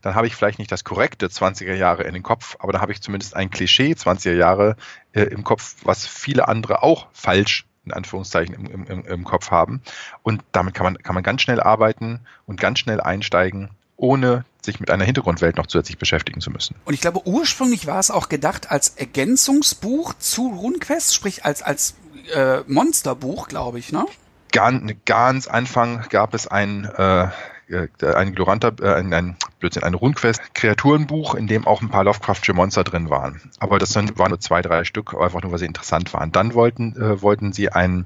Speaker 2: dann habe ich vielleicht nicht das korrekte 20er Jahre in den Kopf, aber da habe ich zumindest ein Klischee 20er Jahre äh, im Kopf, was viele andere auch falsch in Anführungszeichen im, im, im Kopf haben. Und damit kann man, kann man ganz schnell arbeiten und ganz schnell einsteigen, ohne sich mit einer Hintergrundwelt noch zusätzlich beschäftigen zu müssen.
Speaker 1: Und ich glaube, ursprünglich war es auch gedacht als Ergänzungsbuch zu RuneQuest, sprich als, als äh, Monsterbuch, glaube ich, ne?
Speaker 2: Ganz, ganz Anfang gab es ein, äh, äh ein Gloranter, äh, ein, Blödsinn, ein Rundquest-Kreaturenbuch, in dem auch ein paar Lovecraftsche Monster drin waren. Aber das waren nur zwei, drei Stück, einfach nur, weil sie interessant waren. Dann wollten, äh, wollten sie ein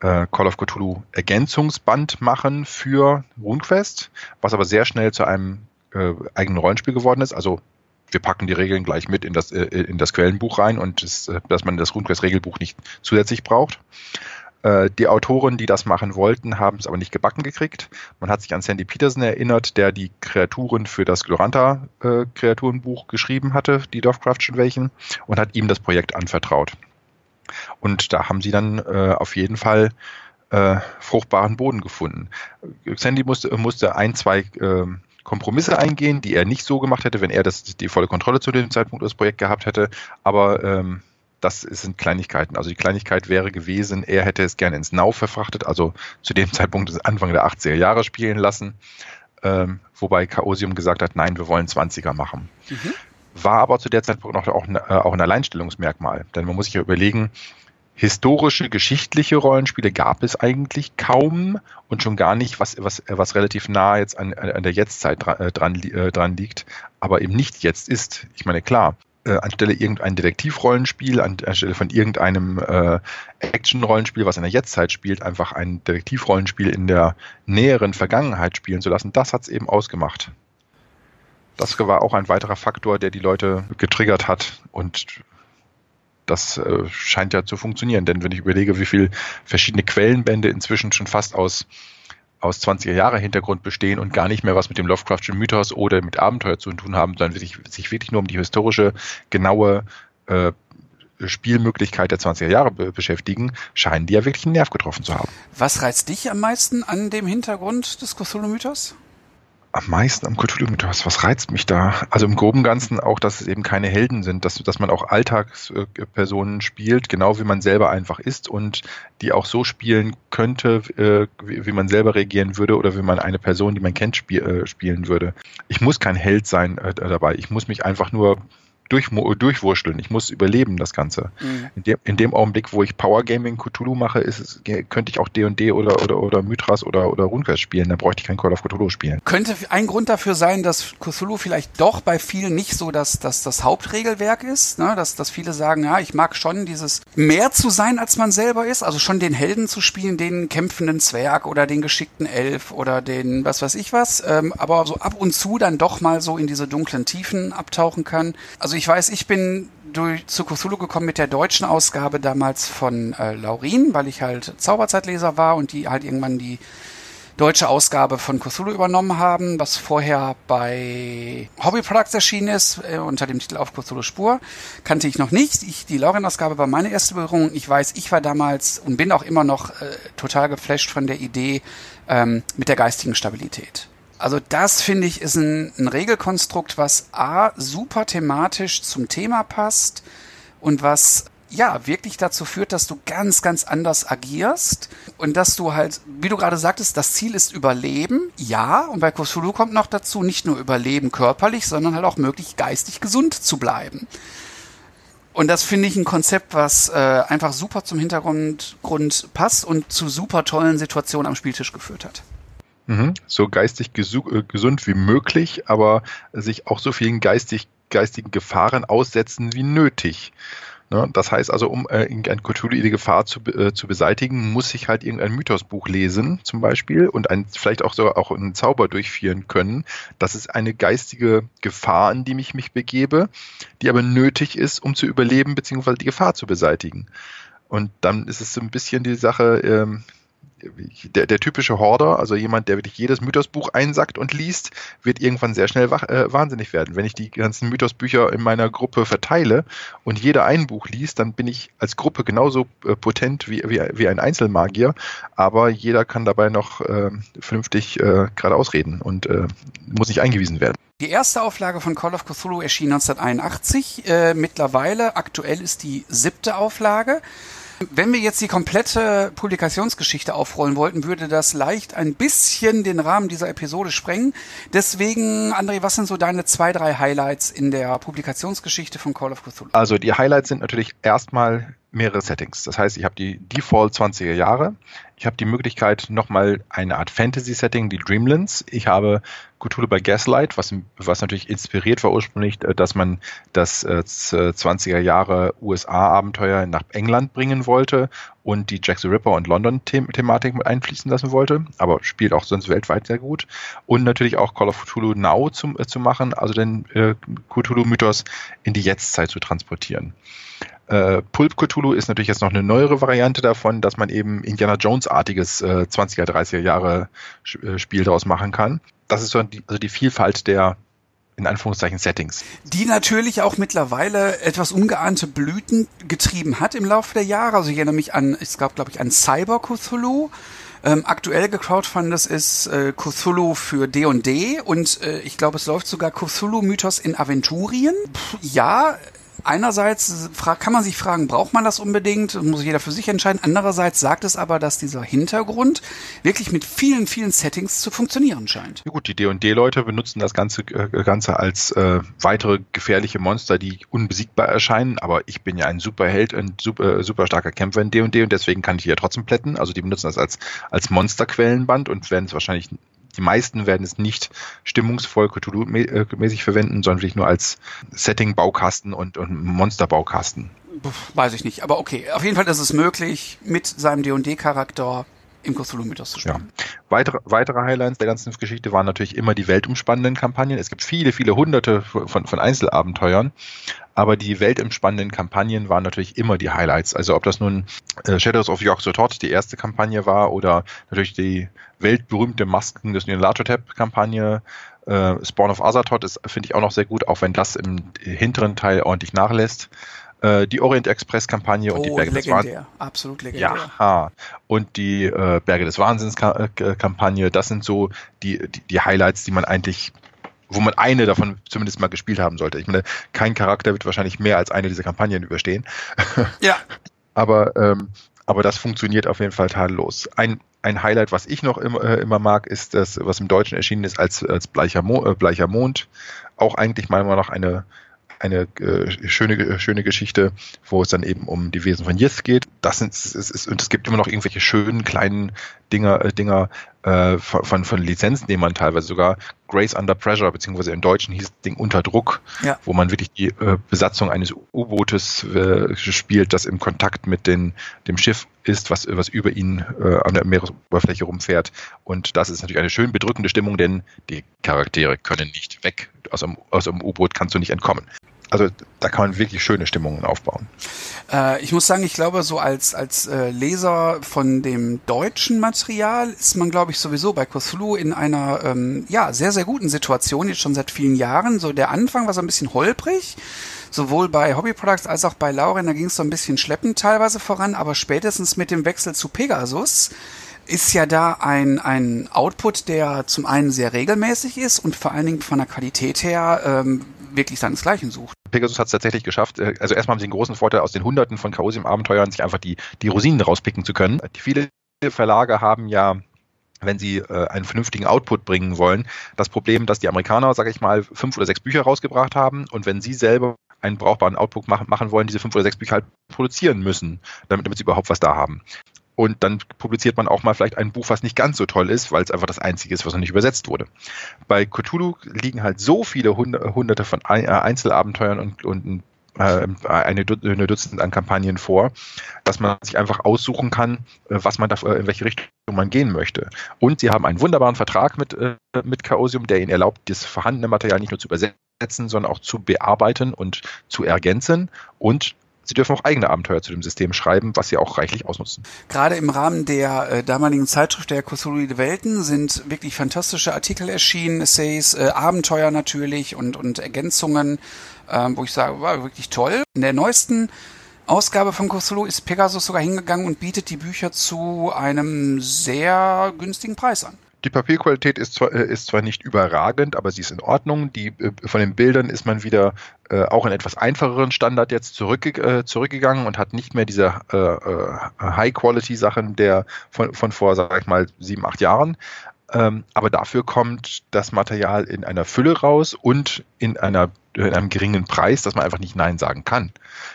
Speaker 2: äh, Call of Cthulhu Ergänzungsband machen für RuneQuest, was aber sehr schnell zu einem äh, eigenen Rollenspiel geworden ist. Also wir packen die Regeln gleich mit in das, äh, in das Quellenbuch rein und das, äh, dass man das RuneQuest-Regelbuch nicht zusätzlich braucht. Äh, die Autoren, die das machen wollten, haben es aber nicht gebacken gekriegt. Man hat sich an Sandy Peterson erinnert, der die Kreaturen für das Gloranta-Kreaturenbuch äh, geschrieben hatte, die Lovecraftschen welchen, und hat ihm das Projekt anvertraut. Und da haben sie dann äh, auf jeden Fall äh, fruchtbaren Boden gefunden. Sandy musste, musste ein, zwei äh, Kompromisse eingehen, die er nicht so gemacht hätte, wenn er das, die volle Kontrolle zu dem Zeitpunkt des Projekts gehabt hätte. Aber ähm, das sind Kleinigkeiten. Also die Kleinigkeit wäre gewesen, er hätte es gerne ins Now verfrachtet, also zu dem Zeitpunkt Anfang der 80er Jahre spielen lassen. Ähm, wobei Chaosium gesagt hat, nein, wir wollen 20er machen. Mhm. War aber zu der Zeitpunkt noch auch, äh, auch ein Alleinstellungsmerkmal. Denn man muss sich ja überlegen, historische, geschichtliche Rollenspiele gab es eigentlich kaum und schon gar nicht, was, was, was relativ nah jetzt an, an der Jetztzeit dran, äh, dran, äh, dran liegt, aber eben nicht jetzt ist. Ich meine, klar, äh, anstelle irgendein Detektivrollenspiel, an, anstelle von irgendeinem äh, Action-Rollenspiel, was in der Jetztzeit spielt, einfach ein Detektivrollenspiel in der näheren Vergangenheit spielen zu lassen, das hat es eben ausgemacht. Das war auch ein weiterer Faktor, der die Leute getriggert hat und das äh, scheint ja zu funktionieren. Denn wenn ich überlege, wie viele verschiedene Quellenbände inzwischen schon fast aus aus 20er Jahre Hintergrund bestehen und gar nicht mehr was mit dem Lovecraftschen Mythos oder mit Abenteuer zu tun haben, sondern sich, sich wirklich nur um die historische, genaue äh, Spielmöglichkeit der 20er Jahre beschäftigen, scheinen die ja wirklich einen Nerv getroffen zu haben.
Speaker 1: Was reizt dich am meisten an dem Hintergrund des Cthulhu-Mythos?
Speaker 2: Am meisten am Cthulhu-Mythos? Was reizt mich da? Also im groben Ganzen auch, dass es eben keine Helden sind, dass, dass man auch Alltagspersonen spielt, genau wie man selber einfach ist und die auch so spielen könnte, äh, wie, man selber reagieren würde oder wie man eine Person, die man kennt, äh, spielen würde. Ich muss kein Held sein äh, dabei. Ich muss mich einfach nur durch, durchwurschteln. Ich muss überleben, das Ganze. Mhm. In, dem, in dem Augenblick, wo ich Power Gaming Cthulhu mache, ist könnte ich auch D&D oder, oder, oder Mythras oder, oder RuneQuest spielen. Da bräuchte ich kein Call of Cthulhu spielen.
Speaker 1: Könnte ein Grund dafür sein, dass Cthulhu vielleicht doch bei vielen nicht so das, das, das Hauptregelwerk ist, ne? dass, dass viele sagen, ja, ich mag schon dieses mehr zu sein, als man selber ist, also schon den Helden zu spielen, den kämpfenden Zwerg oder den geschickten Elf oder den was weiß ich was, ähm, aber so ab und zu dann doch mal so in diese dunklen Tiefen abtauchen kann. Also ich weiß, ich bin durch, zu Cthulhu gekommen mit der deutschen Ausgabe damals von äh, Laurin, weil ich halt Zauberzeitleser war und die halt irgendwann die deutsche Ausgabe von Cthulhu übernommen haben, was vorher bei Hobby Products erschienen ist, äh, unter dem Titel Auf Cthulhu Spur. Kannte ich noch nicht. Ich, die Laurin-Ausgabe war meine erste Berührung. Ich weiß, ich war damals und bin auch immer noch äh, total geflasht von der Idee ähm, mit der geistigen Stabilität. Also das finde ich ist ein, ein Regelkonstrukt, was a super thematisch zum Thema passt und was ja, wirklich dazu führt, dass du ganz, ganz anders agierst und dass du halt, wie du gerade sagtest, das Ziel ist Überleben, ja, und bei Cthulhu kommt noch dazu, nicht nur Überleben körperlich, sondern halt auch möglich geistig gesund zu bleiben. Und das finde ich ein Konzept, was äh, einfach super zum Hintergrund Grund passt und zu super tollen Situationen am Spieltisch geführt hat.
Speaker 2: Mhm. So geistig äh, gesund wie möglich, aber sich auch so vielen geistig geistigen Gefahren aussetzen wie nötig. Ne? Das heißt also, um äh, irgendeine Cthulhu Gefahr zu, äh, zu beseitigen, muss ich halt irgendein Mythosbuch lesen, zum Beispiel, und ein, vielleicht auch sogar auch einen Zauber durchführen können. Das ist eine geistige Gefahr, in die ich mich begebe, die aber nötig ist, um zu überleben, beziehungsweise die Gefahr zu beseitigen. Und dann ist es so ein bisschen die Sache, ähm, der, der typische Horder, also jemand, der wirklich jedes Mythosbuch einsackt und liest, wird irgendwann sehr schnell wach, äh, wahnsinnig werden. Wenn ich die ganzen Mythosbücher in meiner Gruppe verteile und jeder ein Buch liest, dann bin ich als Gruppe genauso äh, potent wie, wie, wie ein Einzelmagier, aber jeder kann dabei noch äh, vernünftig geradeaus reden und äh, muss nicht eingewiesen werden.
Speaker 1: Die erste Auflage von Call of Cthulhu erschien 1981. Äh, mittlerweile, aktuell ist die siebte Auflage. Wenn wir jetzt die komplette Publikationsgeschichte aufrollen wollten, würde das leicht ein bisschen den Rahmen dieser Episode sprengen. Deswegen, André, was sind so deine zwei, drei Highlights in der Publikationsgeschichte von Call of Cthulhu?
Speaker 2: Also die Highlights sind natürlich erstmal mehrere Settings. Das heißt, ich habe die Default 20er Jahre. Ich habe die Möglichkeit, nochmal eine Art Fantasy-Setting, die Dreamlands. Ich habe Cthulhu bei Gaslight, was, was natürlich inspiriert war ursprünglich, äh, dass man das äh, 20er Jahre USA-Abenteuer nach England bringen wollte und die Jack the Ripper und London-Thematik mit einfließen lassen wollte, aber spielt auch sonst weltweit sehr gut. Und natürlich auch Call of Cthulhu Now zum, äh, zu machen, also den äh, Cthulhu-Mythos in die Jetztzeit zu transportieren. Äh, Pulp Cthulhu ist natürlich jetzt noch eine neuere Variante davon, dass man eben Indiana Jones-artiges äh, 20er, 30er Jahre äh, Spiel daraus machen kann. Das ist so die, also die Vielfalt der in Anführungszeichen Settings.
Speaker 1: Die natürlich auch mittlerweile etwas ungeahnte Blüten getrieben hat im Laufe der Jahre. Also ich erinnere mich an, ich glaube, glaube ich, an Cyber Cthulhu. Ähm, aktuell gecrowdfundet ist äh, Cthulhu für D&D und äh, ich glaube, es läuft sogar Cthulhu-Mythos in Aventurien. Pff, ja, einerseits kann man sich fragen, braucht man das unbedingt? Muss jeder für sich entscheiden. Andererseits sagt es aber, dass dieser Hintergrund wirklich mit vielen, vielen Settings zu funktionieren scheint.
Speaker 2: Ja gut, die D&D-Leute benutzen das Ganze, äh, Ganze als äh, weitere gefährliche Monster, die unbesiegbar erscheinen. Aber ich bin ja ein Superheld und super, super starker Kämpfer in D&D und deswegen kann ich ja trotzdem plätten. Also die benutzen das als, als Monsterquellenband und werden es wahrscheinlich die meisten werden es nicht stimmungsvoll Cthulhu-mäßig verwenden, sondern wirklich nur als Setting-Baukasten und, und Monster-Baukasten.
Speaker 1: Weiß ich nicht, aber okay. Auf jeden Fall ist es möglich, mit seinem D&D-Charakter im Cthulhu-Mythos zu spielen.
Speaker 2: Ja. Weitere, weitere Highlights der ganzen Geschichte waren natürlich immer die weltumspannenden Kampagnen. Es gibt viele, viele hunderte von, von Einzelabenteuern, aber die weltumspannenden Kampagnen waren natürlich immer die Highlights. Also ob das nun äh, Shadows of York Todd die erste Kampagne war oder natürlich die weltberühmte Masken des Nyarlathotep-Kampagne, äh, Spawn of Azathoth ist, finde ich auch noch sehr gut, auch wenn das im hinteren Teil ordentlich nachlässt. Äh, die Orient Express Kampagne oh, und die oh, Berge legendär. des Wahnsinns.
Speaker 1: Absolut legendär.
Speaker 2: Ja, und die äh, Berge des Wahnsinns äh, Kampagne, das sind so die, die, die Highlights, die man eigentlich wo man eine davon zumindest mal gespielt haben sollte. Ich meine, kein Charakter wird wahrscheinlich mehr als eine dieser Kampagnen überstehen.
Speaker 1: Ja.
Speaker 2: aber, ähm, aber das funktioniert auf jeden Fall tadellos. Ein, ein Highlight, was ich noch immer, äh, immer mag, ist das, was im Deutschen erschienen ist als, als Bleicher, Mo äh, Bleicher Mond. Auch eigentlich mal noch eine eine äh, schöne, schöne Geschichte, wo es dann eben um die Wesen von Yith geht. Das sind, es ist, und es gibt immer noch irgendwelche schönen kleinen Dinger, äh, Dinger äh, von, von, Lizenznehmern teilweise sogar. Grace Under Pressure, beziehungsweise im Deutschen hieß das Ding Unter Druck, ja. wo man wirklich die äh, Besatzung eines U-Bootes äh, spielt, das im Kontakt mit den, dem Schiff ist, was, was über ihn äh, an der Meeresoberfläche rumfährt. Und das ist natürlich eine schön bedrückende Stimmung, denn die Charaktere können nicht weg. Aus einem, aus einem U-Boot kannst du nicht entkommen also da kann man wirklich schöne Stimmungen aufbauen.
Speaker 1: Äh, ich muss sagen, ich glaube, so als, als äh, Leser von dem deutschen Material ist man, glaube ich, sowieso bei Cthulhu in einer ähm, ja, sehr, sehr guten Situation, jetzt schon seit vielen Jahren. So der Anfang war so ein bisschen holprig sowohl bei Hobby Products als auch bei Lauren, da ging es so ein bisschen schleppend teilweise voran, aber spätestens mit dem Wechsel zu Pegasus ist ja da ein, ein Output, der zum einen sehr regelmäßig ist und vor allen Dingen von der Qualität her ähm, wirklich seinesgleichen sucht.
Speaker 2: Pegasus hat es tatsächlich geschafft. Äh, also erstmal haben sie den großen Vorteil aus den Hunderten von Chaosium-Abenteuern, sich einfach die, die Rosinen rauspicken zu können. Die viele Verlage haben ja wenn sie äh, einen vernünftigen Output bringen wollen. Das Problem, dass die Amerikaner, sage ich mal, fünf oder sechs Bücher rausgebracht haben und wenn sie selber einen brauchbaren Output machen, machen wollen, diese fünf oder sechs Bücher halt produzieren müssen, damit, damit sie überhaupt was da haben. Und dann publiziert man auch mal vielleicht ein Buch, was nicht ganz so toll ist, weil es einfach das einzige ist, was noch nicht übersetzt wurde. Bei Cthulhu liegen halt so viele hunderte von äh, Einzelabenteuern und, und äh, eine, Dutzend an Kampagnen vor, dass man sich einfach aussuchen kann, äh, was man da, in welche Richtung man gehen möchte. Und sie haben einen wunderbaren Vertrag mit, mit Chaosium, der ihnen erlaubt, das vorhandene Material nicht nur zu übersetzen, sondern auch zu bearbeiten und zu ergänzen und Sie dürfen auch eigene Abenteuer zu dem System schreiben, was sie auch reichlich ausnutzen.
Speaker 1: Gerade im Rahmen der äh, damaligen Zeitschrift der Cthulhu Welten sind wirklich fantastische Artikel erschienen, Essays, äh, Abenteuer natürlich und, und Ergänzungen, äh, wo ich sage, war wirklich toll. In der neuesten Ausgabe von Cthulhu ist Pegasus sogar hingegangen und bietet die Bücher zu einem sehr günstigen Preis an.
Speaker 2: Die Papierqualität ist zwar, äh, ist zwar nicht überragend, aber sie ist in Ordnung. Die, äh, von den Bildern ist man wieder äh, auch in etwas einfacheren Standard jetzt zurück, äh, zurückgegangen und hat nicht mehr diese äh, High-Quality-Sachen von, von vor, sag ich mal, sieben, acht Jahren. Ähm, aber dafür kommt das Material in einer Fülle raus und in, einer, in einem geringen Preis, dass man einfach nicht Nein sagen kann.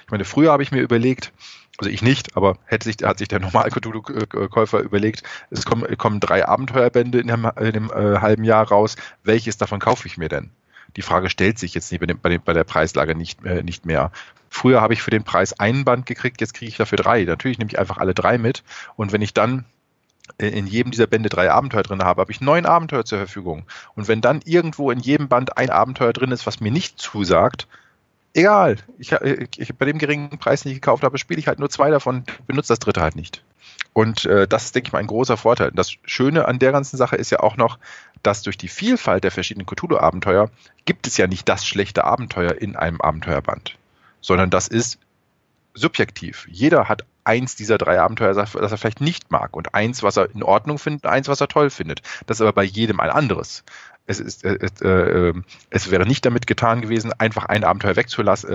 Speaker 2: Ich meine, früher habe ich mir überlegt, also ich nicht, aber hätte sich, hat sich der normale Cthulhu-Käufer überlegt, es kommen, kommen drei Abenteuerbände in dem, in dem äh, halben Jahr raus, welches davon kaufe ich mir denn? Die Frage stellt sich jetzt nicht bei, dem, bei, dem, bei der Preislage nicht, äh, nicht mehr. Früher habe ich für den Preis einen Band gekriegt, jetzt kriege ich dafür drei. Natürlich nehme ich einfach alle drei mit und wenn ich dann in jedem dieser Bände drei Abenteuer drin habe, habe ich neun Abenteuer zur Verfügung. Und wenn dann irgendwo in jedem Band ein Abenteuer drin ist, was mir nicht zusagt, egal, ich, ich bei dem geringen Preis nicht gekauft habe, spiele ich halt nur zwei davon, benutze das dritte halt nicht. Und äh, das ist, denke ich mal, ein großer Vorteil. Das Schöne an der ganzen Sache ist ja auch noch, dass durch die Vielfalt der verschiedenen Cthulhu-Abenteuer gibt es ja nicht das schlechte Abenteuer in einem Abenteuerband, sondern das ist subjektiv. Jeder hat eins dieser drei Abenteuer, das er vielleicht nicht mag und eins, was er in Ordnung findet, eins, was er toll findet. Das ist aber bei jedem ein anderes es, ist, äh, äh, ähm, es wäre nicht damit getan gewesen, einfach ein Abenteuer wegzulassen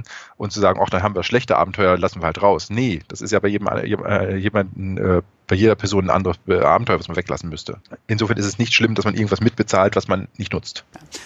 Speaker 2: äh, und zu sagen, ach, dann haben wir schlechte Abenteuer, lassen wir halt raus. Nee, das ist ja bei jedem, äh, jemanden, äh, bei jeder Person ein anderes Abenteuer, was man weglassen müsste. Insofern ist es nicht schlimm, dass man irgendwas mitbezahlt, was man nicht nutzt.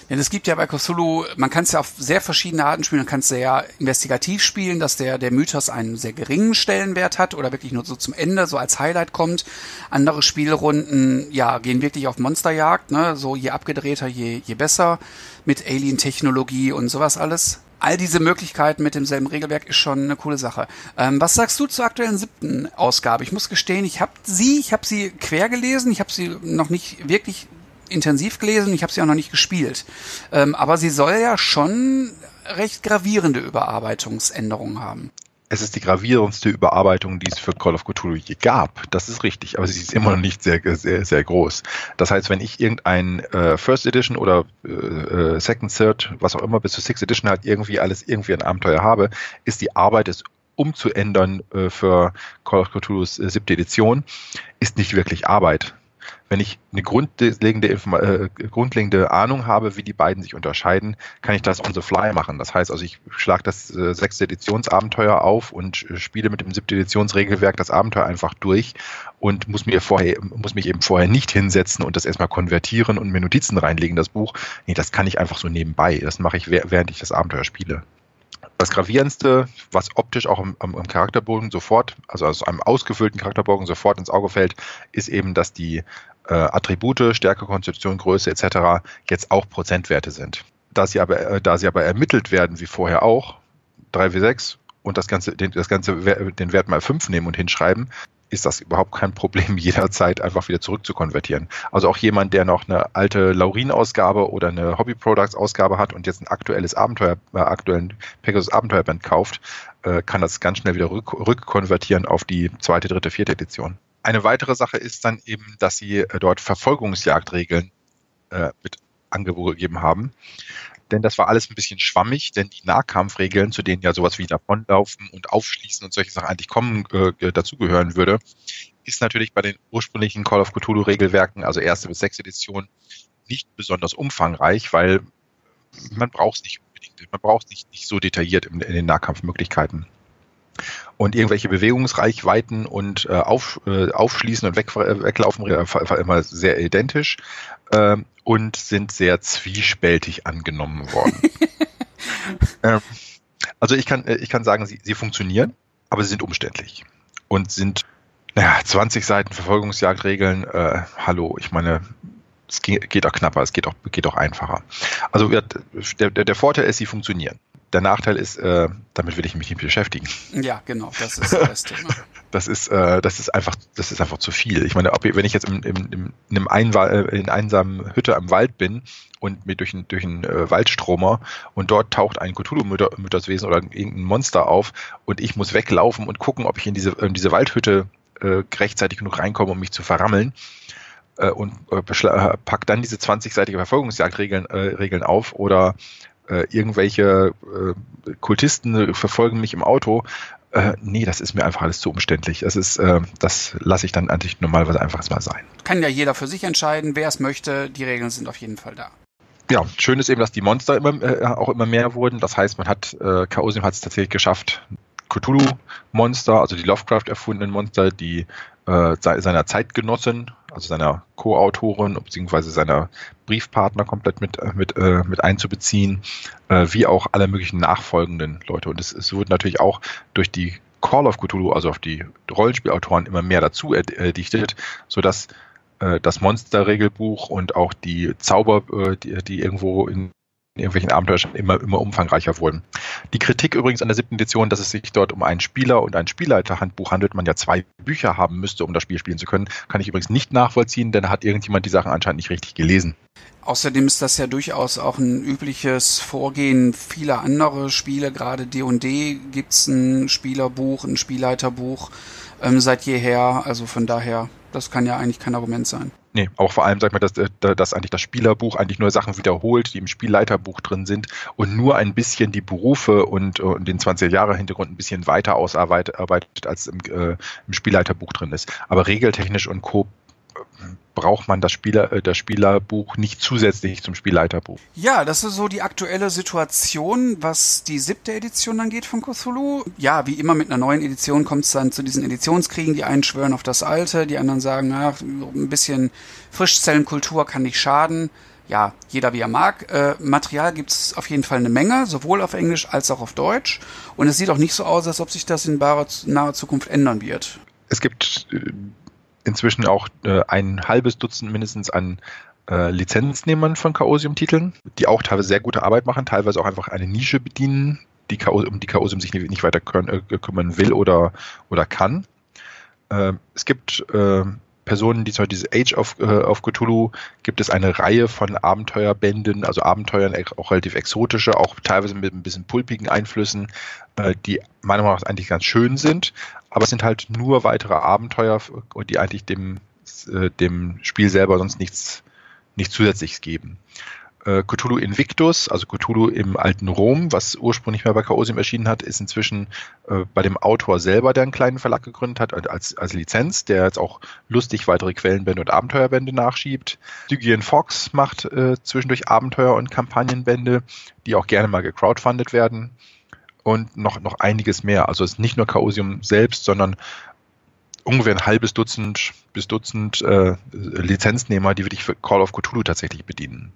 Speaker 1: Denn es gibt ja bei Cthulhu, man kann es ja auf sehr verschiedene Arten spielen. Man kann es sehr investigativ spielen, dass der, der Mythos einen sehr geringen Stellenwert hat oder wirklich nur so zum Ende, so als Highlight kommt. Andere Spielrunden, ja, gehen wirklich auf Monsterjagd, ne, so je abgedrehter, je, je besser mit Alien-Technologie und sowas alles all diese Möglichkeiten mit demselben Regelwerk ist schon eine coole Sache. Ähm, was sagst du zur aktuellen siebten Ausgabe? Ich muss gestehen, ich habe sie, ich habe sie quer gelesen, ich habe sie noch nicht wirklich intensiv gelesen, ich habe sie auch noch nicht gespielt. Ähm, aber sie soll ja schon recht gravierende Überarbeitungsänderungen haben
Speaker 2: es ist die gravierendste Überarbeitung, die es für Call of Cthulhu je gab. Das ist richtig, aber sie ist immer noch nicht sehr, sehr, sehr groß. Das heißt, wenn ich irgendein äh, First Edition oder äh, äh Second, Third, was auch immer, bis zu Sixth Edition halt irgendwie alles irgendwie ein Abenteuer habe, ist die Arbeit es umzuändern äh, für Call of Cthulhu's äh, siebte Edition, ist nicht wirklich Arbeit wenn ich eine grundlegende, äh, grundlegende Ahnung habe, wie die beiden sich unterscheiden, kann ich das on the fly machen. Das heißt also, ich schlage das äh, sechste Editionsabenteuer auf und äh, spiele mit dem siebten Editionsregelwerk das Abenteuer einfach durch und muss mir vorher, muss mich eben vorher nicht hinsetzen und das erstmal konvertieren und mir Notizen reinlegen, das Buch. Nee, das kann ich einfach so nebenbei. Das mache ich, während ich das Abenteuer spiele. Das Gravierendste, was optisch auch im, im, Charakterbogen sofort, also aus einem ausgefüllten Charakterbogen sofort ins Auge fällt, ist eben, dass die äh, Attribute, Stärke, Konstitution, Größe etc. jetzt auch Prozentwerte sind. Da sie aber, äh, da sie aber ermittelt werden, wie vorher auch, 3W6 und das Ganze, den, das Ganze, den Wert mal 5 nehmen und hinschreiben, ist das überhaupt kein Problem, jederzeit einfach wieder zurück zu konvertieren. Also auch jemand, der noch eine alte Laurin-Ausgabe oder eine Hobby-Products-Ausgabe hat und jetzt ein aktuelles Abenteuer, äh, aktuellen Pegasus Abenteuerband kauft, äh, kann das ganz schnell wieder rück, rückkonvertieren auf die zweite, dritte, vierte Edition. Eine weitere Sache ist dann eben, dass sie äh, dort Verfolgungsjagdregeln äh, mit angegeben haben. Denn das war alles ein bisschen schwammig, denn die Nahkampfregeln, zu denen ja sowas wie davonlaufen und aufschließen und solche Sachen eigentlich kommen, äh, dazugehören würde, ist natürlich bei den ursprünglichen Call of Cthulhu Regelwerken, also erste bis sechste Edition, nicht besonders umfangreich, weil man braucht es nicht unbedingt, man braucht es nicht, nicht so detailliert in, in den Nahkampfmöglichkeiten und irgendwelche Bewegungsreichweiten und äh, auf, äh, aufschließen und weg, weglaufen äh, immer sehr identisch äh, und sind sehr zwiespältig angenommen worden. ähm, also ich kann, äh, ich kann sagen, sie, sie funktionieren, aber sie sind umständlich und sind Naja, 20 Seiten Verfolgungsjagdregeln, äh, hallo, ich meine, es geht auch knapper, es geht auch, geht auch einfacher. Also der, der, Vorteil ist, sie funktionieren. Der Nachteil ist, äh, damit will ich mich nicht beschäftigen.
Speaker 1: Ja, genau, das ist das Thema.
Speaker 2: das ist, äh, das ist einfach, das ist einfach zu viel. Ich meine, ob, wenn ich jetzt im, im, im, in einem Einwa äh, in einsamen Hütte am Wald bin und mir durch einen durch einen äh, Waldstromer und dort taucht ein Cthulhu-Mythoswesen oder irgendein Monster auf und ich muss weglaufen und gucken, ob ich in diese, in diese Waldhütte äh, rechtzeitig genug reinkomme, um mich zu verrammeln äh, und äh, äh pack dann diese 20-seitige Verfolgungsjagdregeln äh, Regeln auf oder äh, irgendwelche äh, Kultisten verfolgen mich im Auto. Nee, das ist mir einfach alles zu umständlich. Das ist, das lasse ich dann eigentlich normalerweise einfach mal sein.
Speaker 1: Kann ja jeder für sich entscheiden, wer es möchte. Die Regeln sind auf jeden Fall da.
Speaker 2: Ja, schön ist eben, dass die Monster immer, äh, auch immer mehr wurden. Das heißt, man hat, äh, Chaosium hat es tatsächlich geschafft, Cthulhu-Monster, also die Lovecraft erfundenen Monster, die äh, seiner Zeitgenossen, also seiner Co-Autorin bzw. seiner Briefpartner komplett mit, äh, mit, äh, mit einzubeziehen, äh, wie auch alle möglichen nachfolgenden Leute. Und es, es wurde natürlich auch durch die Call of Cthulhu, also auf die Rollenspielautoren, immer mehr dazu erdichtet, sodass äh, das Monster-Regelbuch und auch die Zauber, äh, die, die irgendwo in in irgendwelchen Abenteuern immer, immer umfangreicher wurden. Die Kritik übrigens an der siebten Edition, dass es sich dort um ein Spieler- und ein Spielleiterhandbuch handelt, man ja zwei Bücher haben müsste, um das Spiel spielen zu können, kann ich übrigens nicht nachvollziehen, denn hat irgendjemand die Sachen anscheinend nicht richtig gelesen.
Speaker 1: Außerdem ist das ja durchaus auch ein übliches Vorgehen vieler andere Spiele. Gerade D&D gibt's ein Spielerbuch, ein Spielleiterbuch ähm, seit jeher. Also von daher, das kann ja eigentlich kein Argument sein.
Speaker 2: Nee, auch vor allem, sag mal, dass, äh, dass eigentlich das Spielerbuch eigentlich nur Sachen wiederholt, die im Spielleiterbuch drin sind und nur ein bisschen die Berufe und, und den 20er-Jahre-Hintergrund ein bisschen weiter ausarbeitet, als im, äh, im Spielleiterbuch drin ist. Aber regeltechnisch und Co braucht man das Spieler, äh, das Spielerbuch nicht zusätzlich zum Spielleiterbuch.
Speaker 1: Ja, das ist so die aktuelle Situation, was die siebte Edition angeht von Cthulhu. Ja, wie immer mit einer neuen Edition kommt es dann zu diesen Editionskriegen. Die einen schwören auf das alte, die anderen sagen, ach, ein bisschen Frischzellenkultur kann nicht schaden. Ja, jeder wie er mag. Äh, Material gibt es auf jeden Fall eine Menge, sowohl auf Englisch als auch auf Deutsch. Und es sieht auch nicht so aus, als ob sich das in naher Zukunft ändern wird.
Speaker 2: Es gibt äh, inzwischen auch äh, ein halbes Dutzend mindestens an äh, Lizenznehmern von Chaosium-Titeln, die auch teilweise sehr gute Arbeit machen, teilweise auch einfach eine Nische bedienen, die Chaos, um die Chaosium sich nicht, nicht weiter können, äh, kümmern will oder, oder kann. Äh, es gibt äh, Personen, die zum Beispiel diese Age of, äh, of Cthulhu, gibt es eine Reihe von Abenteuerbänden, also Abenteuern, auch relativ exotische, auch teilweise mit ein bisschen pulpigen Einflüssen, äh, die meiner Meinung nach eigentlich ganz schön sind, aber es sind halt nur weitere Abenteuer, die eigentlich dem, äh, dem Spiel selber sonst nichts, nichts Zusätzliches geben äh, Cthulhu Invictus, also Cthulhu im alten Rom, was ursprünglich mal bei Chaosium erschienen hat, ist inzwischen äh, bei dem Autor selber, der einen kleinen Verlag gegründet hat, als, als Lizenz, der jetzt auch lustig weitere Quellenbände und Abenteuerbände nachschiebt. Stygian Fox macht äh, zwischendurch Abenteuer- und Kampagnenbände, die auch gerne mal gecrowdfundet werden. Und noch, noch einiges mehr. Also es ist nicht nur Chaosium selbst, sondern ungefähr ein halbes Dutzend bis Dutzend äh, Lizenznehmer, die wirklich für Call of Cthulhu tatsächlich bedienen.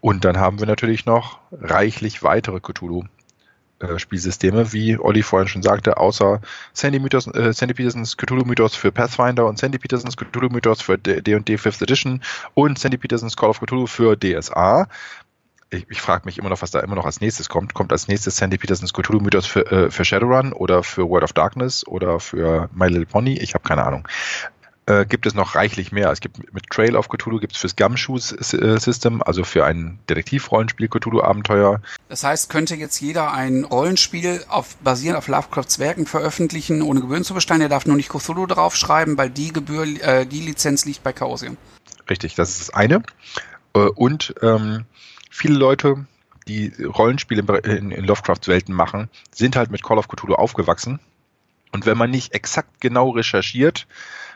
Speaker 2: Und dann haben wir natürlich noch reichlich weitere Cthulhu-Spielsysteme, wie Olli vorhin schon sagte, außer Sandy, Mythos, äh, Sandy Petersons Cthulhu-Mythos für Pathfinder und Sandy Petersons Cthulhu-Mythos für D&D 5th Edition und Sandy Petersons Call of Cthulhu für DSA. Ich, ich frage mich immer noch, was da immer noch als nächstes kommt. Kommt als nächstes Sandy Petersons Cthulhu-Mythos für, äh, für Shadowrun oder für World of Darkness oder für My Little Pony? Ich habe keine Ahnung äh, gibt es noch reichlich mehr. Es gibt mit Trail of Cthulhu gibt es fürs Gumshoe-System, also für ein Detektivrollenspiel Cthulhu-Abenteuer.
Speaker 1: Das heißt, könnte jetzt jeder ein Rollenspiel auf, basierend auf Lovecrafts Werken veröffentlichen, ohne Gebühren zu bestellen. Er darf nur nicht Cthulhu draufschreiben, weil die Gebühr, äh, die Lizenz liegt bei Chaosium.
Speaker 2: Richtig, das ist das eine. Äh, und ähm, viele Leute, die Rollenspiele in, Lovecrafts Welten machen, sind halt mit Call of Cthulhu aufgewachsen. Und wenn man nicht exakt genau recherchiert,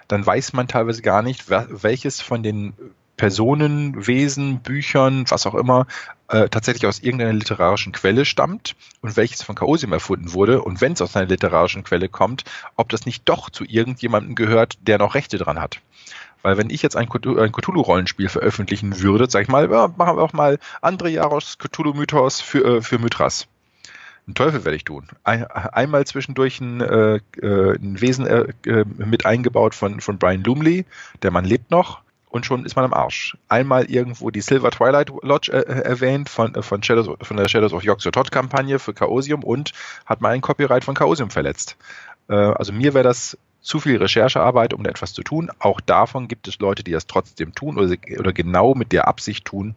Speaker 2: dann weiß man teilweise gar nicht, welches von den Personen, Wesen, Büchern, was auch immer, äh, tatsächlich aus irgendeiner literarischen Quelle stammt und welches von Chaosium erfunden wurde. Und wenn es aus einer literarischen Quelle kommt, ob das nicht doch zu irgendjemandem gehört, der noch Rechte dran hat. Weil wenn ich jetzt ein Cthulhu-Rollenspiel veröffentlichen würde, sag ich mal, ja, machen wir auch mal Andre Jaros Cthulhu-Mythos für, äh, für Mythras einen Teufel werde ich tun. Ein, einmal zwischendurch ein, äh, äh ein Wesen äh, äh, mit eingebaut von, von Brian Lumley, der Mann lebt noch und schon ist man am Arsch. Einmal irgendwo die Silver Twilight Lodge äh, äh erwähnt von, äh, von, Shadows, von der Shadows of Yogg-Sothoth Kampagne für Chaosium und hat mal ein Copyright von Chaosium verletzt. Äh, also mir wäre das zu viel Recherchearbeit, um etwas zu tun. Auch davon gibt es Leute, die das trotzdem tun oder, oder genau mit der Absicht tun,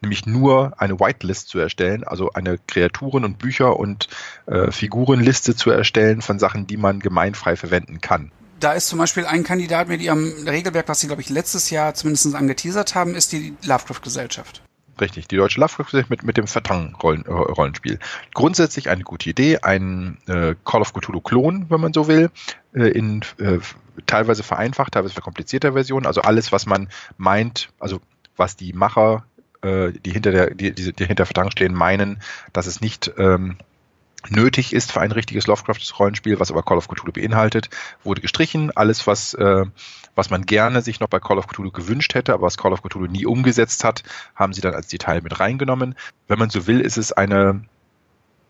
Speaker 2: nämlich nur eine Whitelist zu erstellen, also eine Kreaturen- und Bücher- und äh, Figurenliste zu erstellen von Sachen, die man gemeinfrei verwenden kann
Speaker 1: da ist zum Beispiel ein Kandidat mit ihrem Regelwerk, was sie, glaube ich, letztes Jahr zumindest angeteasert haben, ist die Lovecraft-Gesellschaft.
Speaker 2: Richtig, die deutsche Lovecraft-Gesellschaft mit, mit dem Vertang-Rollenspiel. Äh, Grundsätzlich eine gute Idee, ein äh, Call of Cthulhu-Klon, wenn man so will, äh, in äh, teilweise vereinfacht, teilweise verkomplizierter Version. Also alles, was man meint, also was die Macher, äh, die hinter der, die, die, die hinter Vertang stehen, meinen, dass es nicht ähm, nötig ist für ein richtiges Lovecraft-Rollenspiel, was aber Call of Cthulhu beinhaltet, wurde gestrichen. Alles, was, äh, was man gerne sich noch bei Call of Cthulhu gewünscht hätte, aber was Call of Cthulhu nie umgesetzt hat, haben sie dann als Detail mit reingenommen. Wenn man so will, ist es eine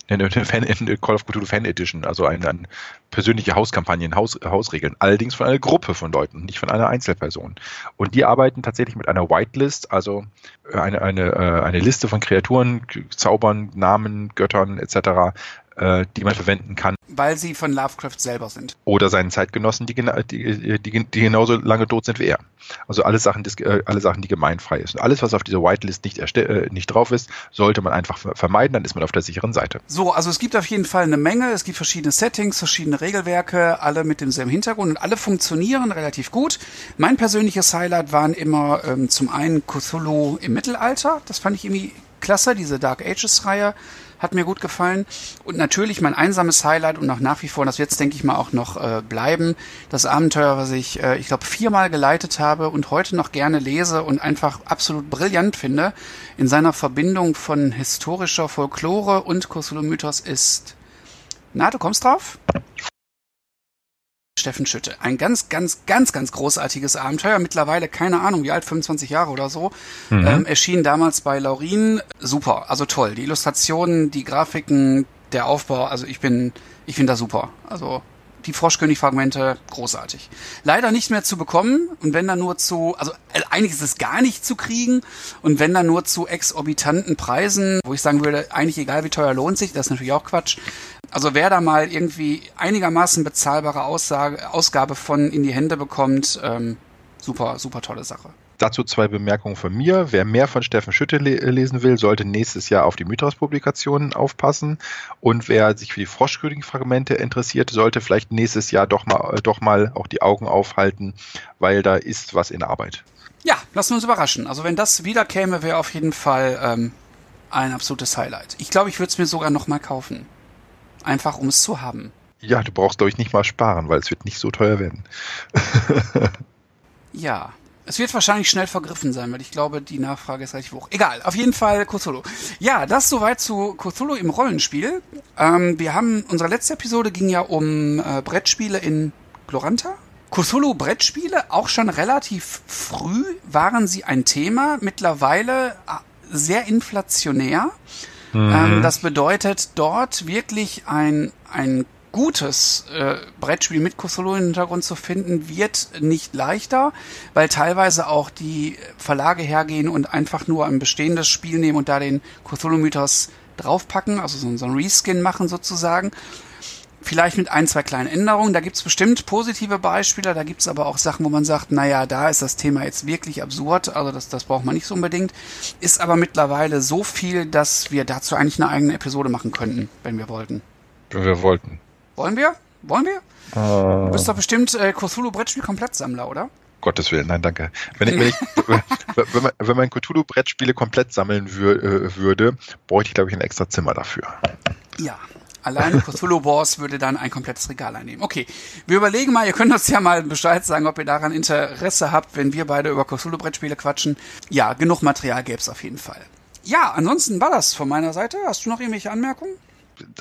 Speaker 2: eine, Fan, eine Call of Cthulhu Fan Edition, also eine, eine persönliche Hauskampagne, Haus, Hausregeln. Allerdings von einer Gruppe von Leuten, nicht von einer Einzelperson. Und die arbeiten tatsächlich mit einer Whitelist, also eine, eine, äh, eine Liste von Kreaturen, Zaubern, Namen, Göttern etc., äh, die man verwenden kann.
Speaker 1: Weil sie von Lovecraft selber sind.
Speaker 2: Oder seinen Zeitgenossen, die, die, die, die genauso lange tot sind wie er. Also alle Sachen, die, äh, alle Sachen, die gemeinfrei ist. Und alles, was auf dieser Whitelist nicht, äh, nicht drauf ist, sollte man einfach vermeiden, dann ist man auf der sicheren Seite.
Speaker 1: So, also es gibt auf jeden Fall eine Menge, es gibt verschiedene Settings, verschiedene Regelwerke, alle mit demselben Hintergrund und alle funktionieren relativ gut. Mein persönliches Highlight waren immer ähm, zum einen Cthulhu im Mittelalter, das fand ich irgendwie klasse, diese Dark Ages-Reihe hat mir gut gefallen. Und natürlich mein einsames Highlight und auch nach wie vor, das wird jetzt, denke ich mal, auch noch äh, bleiben, das Abenteuer, was ich, äh, ich glaube, viermal geleitet habe und heute noch gerne lese und einfach absolut brillant finde, in seiner Verbindung von historischer Folklore und Cthulhu-Mythos ist. Na, du kommst drauf? Steffen Schütte. Ein ganz, ganz, ganz, ganz großartiges Abenteuer. Mittlerweile, keine Ahnung, wie alt, 25 Jahre oder so. Mhm. Ähm, erschien damals bei Laurin. Super, also toll. Die Illustrationen, die Grafiken, der Aufbau, also ich bin, ich finde das super. Also die Froschkönig-Fragmente, großartig. Leider nicht mehr zu bekommen und wenn dann nur zu, also äh, eigentlich ist es gar nicht zu kriegen und wenn dann nur zu exorbitanten Preisen, wo ich sagen würde, eigentlich egal wie teuer lohnt sich, das ist natürlich auch Quatsch. Also wer da mal irgendwie einigermaßen bezahlbare Aussage, Ausgabe von in die Hände bekommt, ähm, super, super tolle Sache.
Speaker 2: Dazu zwei Bemerkungen von mir. Wer mehr von Steffen Schütte le lesen will, sollte nächstes Jahr auf die Mythos-Publikationen aufpassen. Und wer sich für die Froschkönig-Fragmente interessiert, sollte vielleicht nächstes Jahr doch mal, äh, doch mal auch die Augen aufhalten, weil da ist was in Arbeit.
Speaker 1: Ja, lassen wir uns überraschen. Also wenn das wieder käme, wäre auf jeden Fall ähm, ein absolutes Highlight. Ich glaube, ich würde es mir sogar noch mal kaufen einfach um es zu haben.
Speaker 2: Ja, du brauchst, glaube ich, nicht mal sparen, weil es wird nicht so teuer werden.
Speaker 1: ja. Es wird wahrscheinlich schnell vergriffen sein, weil ich glaube, die Nachfrage ist relativ hoch. Egal, auf jeden Fall Cthulhu. Ja, das soweit zu Cthulhu im Rollenspiel. Ähm, wir haben, unsere letzte Episode ging ja um äh, Brettspiele in Gloranta. Cthulhu Brettspiele, auch schon relativ früh waren sie ein Thema, mittlerweile äh, sehr inflationär. Mhm. Ähm, das bedeutet, dort wirklich ein, ein gutes äh, Brettspiel mit Cthulhu im Hintergrund zu finden, wird nicht leichter, weil teilweise auch die Verlage hergehen und einfach nur ein bestehendes Spiel nehmen und da den Cthulhu-Mythos draufpacken, also so, so ein Reskin machen sozusagen. Vielleicht mit ein, zwei kleinen Änderungen. Da gibt's bestimmt positive Beispiele, da gibt's aber auch Sachen, wo man sagt, naja, da ist das Thema jetzt wirklich absurd, also das, das braucht man nicht so unbedingt. Ist aber mittlerweile so viel, dass wir dazu eigentlich eine eigene Episode machen könnten, wenn wir wollten.
Speaker 2: Wenn wir wollten.
Speaker 1: Wollen wir? Wollen wir? Uh. Du bist doch bestimmt äh, Cthulhu-Brettspiel-Komplettsammler, oder?
Speaker 2: Gottes Willen, nein, danke. Wenn, ich, wenn, ich, wenn, man, wenn man Cthulhu-Brettspiele komplett sammeln wür, äh, würde, bräuchte ich, glaube ich, ein extra Zimmer dafür.
Speaker 1: Ja, Alleine Cthulhu Wars würde dann ein komplettes Regal einnehmen. Okay, wir überlegen mal, ihr könnt uns ja mal Bescheid sagen, ob ihr daran Interesse habt, wenn wir beide über Cthulhu Brettspiele quatschen. Ja, genug Material gäbe es auf jeden Fall. Ja, ansonsten war das von meiner Seite. Hast du noch irgendwelche Anmerkungen?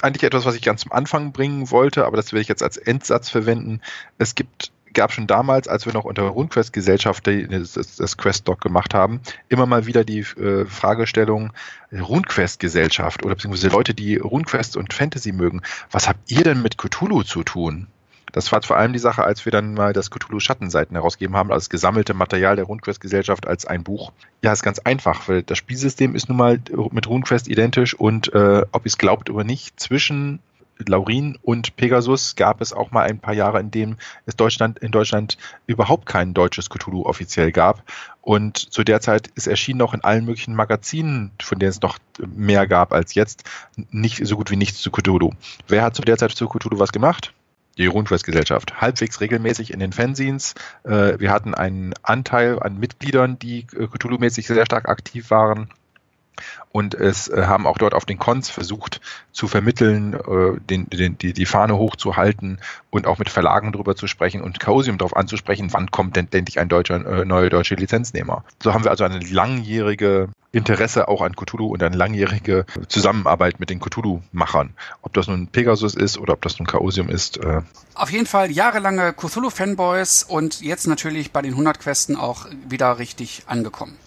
Speaker 2: Eigentlich etwas, was ich ganz zum Anfang bringen wollte, aber das werde ich jetzt als Endsatz verwenden. Es gibt gab schon damals, als wir noch unter RuneQuest-Gesellschaft das, das Quest-Doc gemacht haben, immer mal wieder die äh, Fragestellung RuneQuest-Gesellschaft oder beziehungsweise Leute, die RuneQuest und Fantasy mögen. Was habt ihr denn mit Cthulhu zu tun? Das war vor allem die Sache, als wir dann mal das Cthulhu Schattenseiten herausgegeben haben, als gesammelte Material der RuneQuest Gesellschaft als ein Buch. Ja, ist ganz einfach, weil das Spielsystem ist nun mal mit RuneQuest identisch und äh, ob ihr es glaubt oder nicht, zwischen Laurin und Pegasus gab es auch mal ein paar Jahre, in denen es Deutschland, in Deutschland überhaupt kein deutsches Cthulhu offiziell gab. Und zu der Zeit ist erschienen auch in allen möglichen Magazinen, von denen es noch mehr gab als jetzt, nicht so gut wie nichts zu Cthulhu. Wer hat zu der Zeit zu Cthulhu was gemacht? Die RuneQuest-Gesellschaft. Halbwegs regelmäßig in den Fanzines. Äh, wir hatten einen Anteil an Mitgliedern, die äh, Cthulhu-mäßig sehr stark aktiv waren und es äh, haben auch dort auf den Cons versucht zu vermitteln, äh, den, den, die, die Fahne hochzuhalten und auch mit Verlagen drüber zu sprechen und Chaosium darauf anzusprechen, wann kommt denn endlich ein deutscher, äh, neue deutsche Lizenznehmer. So haben wir also eine langjährige Interesse auch an Cthulhu und eine langjährige Zusammenarbeit mit den Cthulhu-Machern. Ob das nun Pegasus ist oder ob das nun Chaosium ist. Äh
Speaker 1: Auf jeden Fall jahrelange Cthulhu-Fanboys und jetzt natürlich bei den 100 Questen auch wieder richtig angekommen.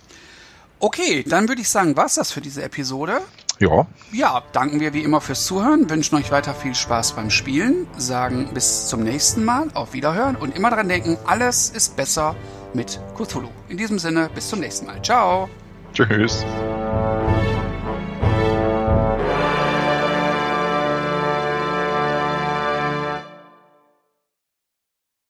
Speaker 1: Okay, dann würde ich sagen, war's das für diese Episode.
Speaker 2: Ja.
Speaker 1: Ja, danken wir wie immer fürs Zuhören, wünschen euch weiter viel Spaß beim Spielen, sagen bis zum nächsten Mal, auf Wiederhören und immer daran denken, alles ist besser mit Cthulhu. In diesem Sinne, bis zum nächsten Mal. Ciao.
Speaker 2: Tschüss.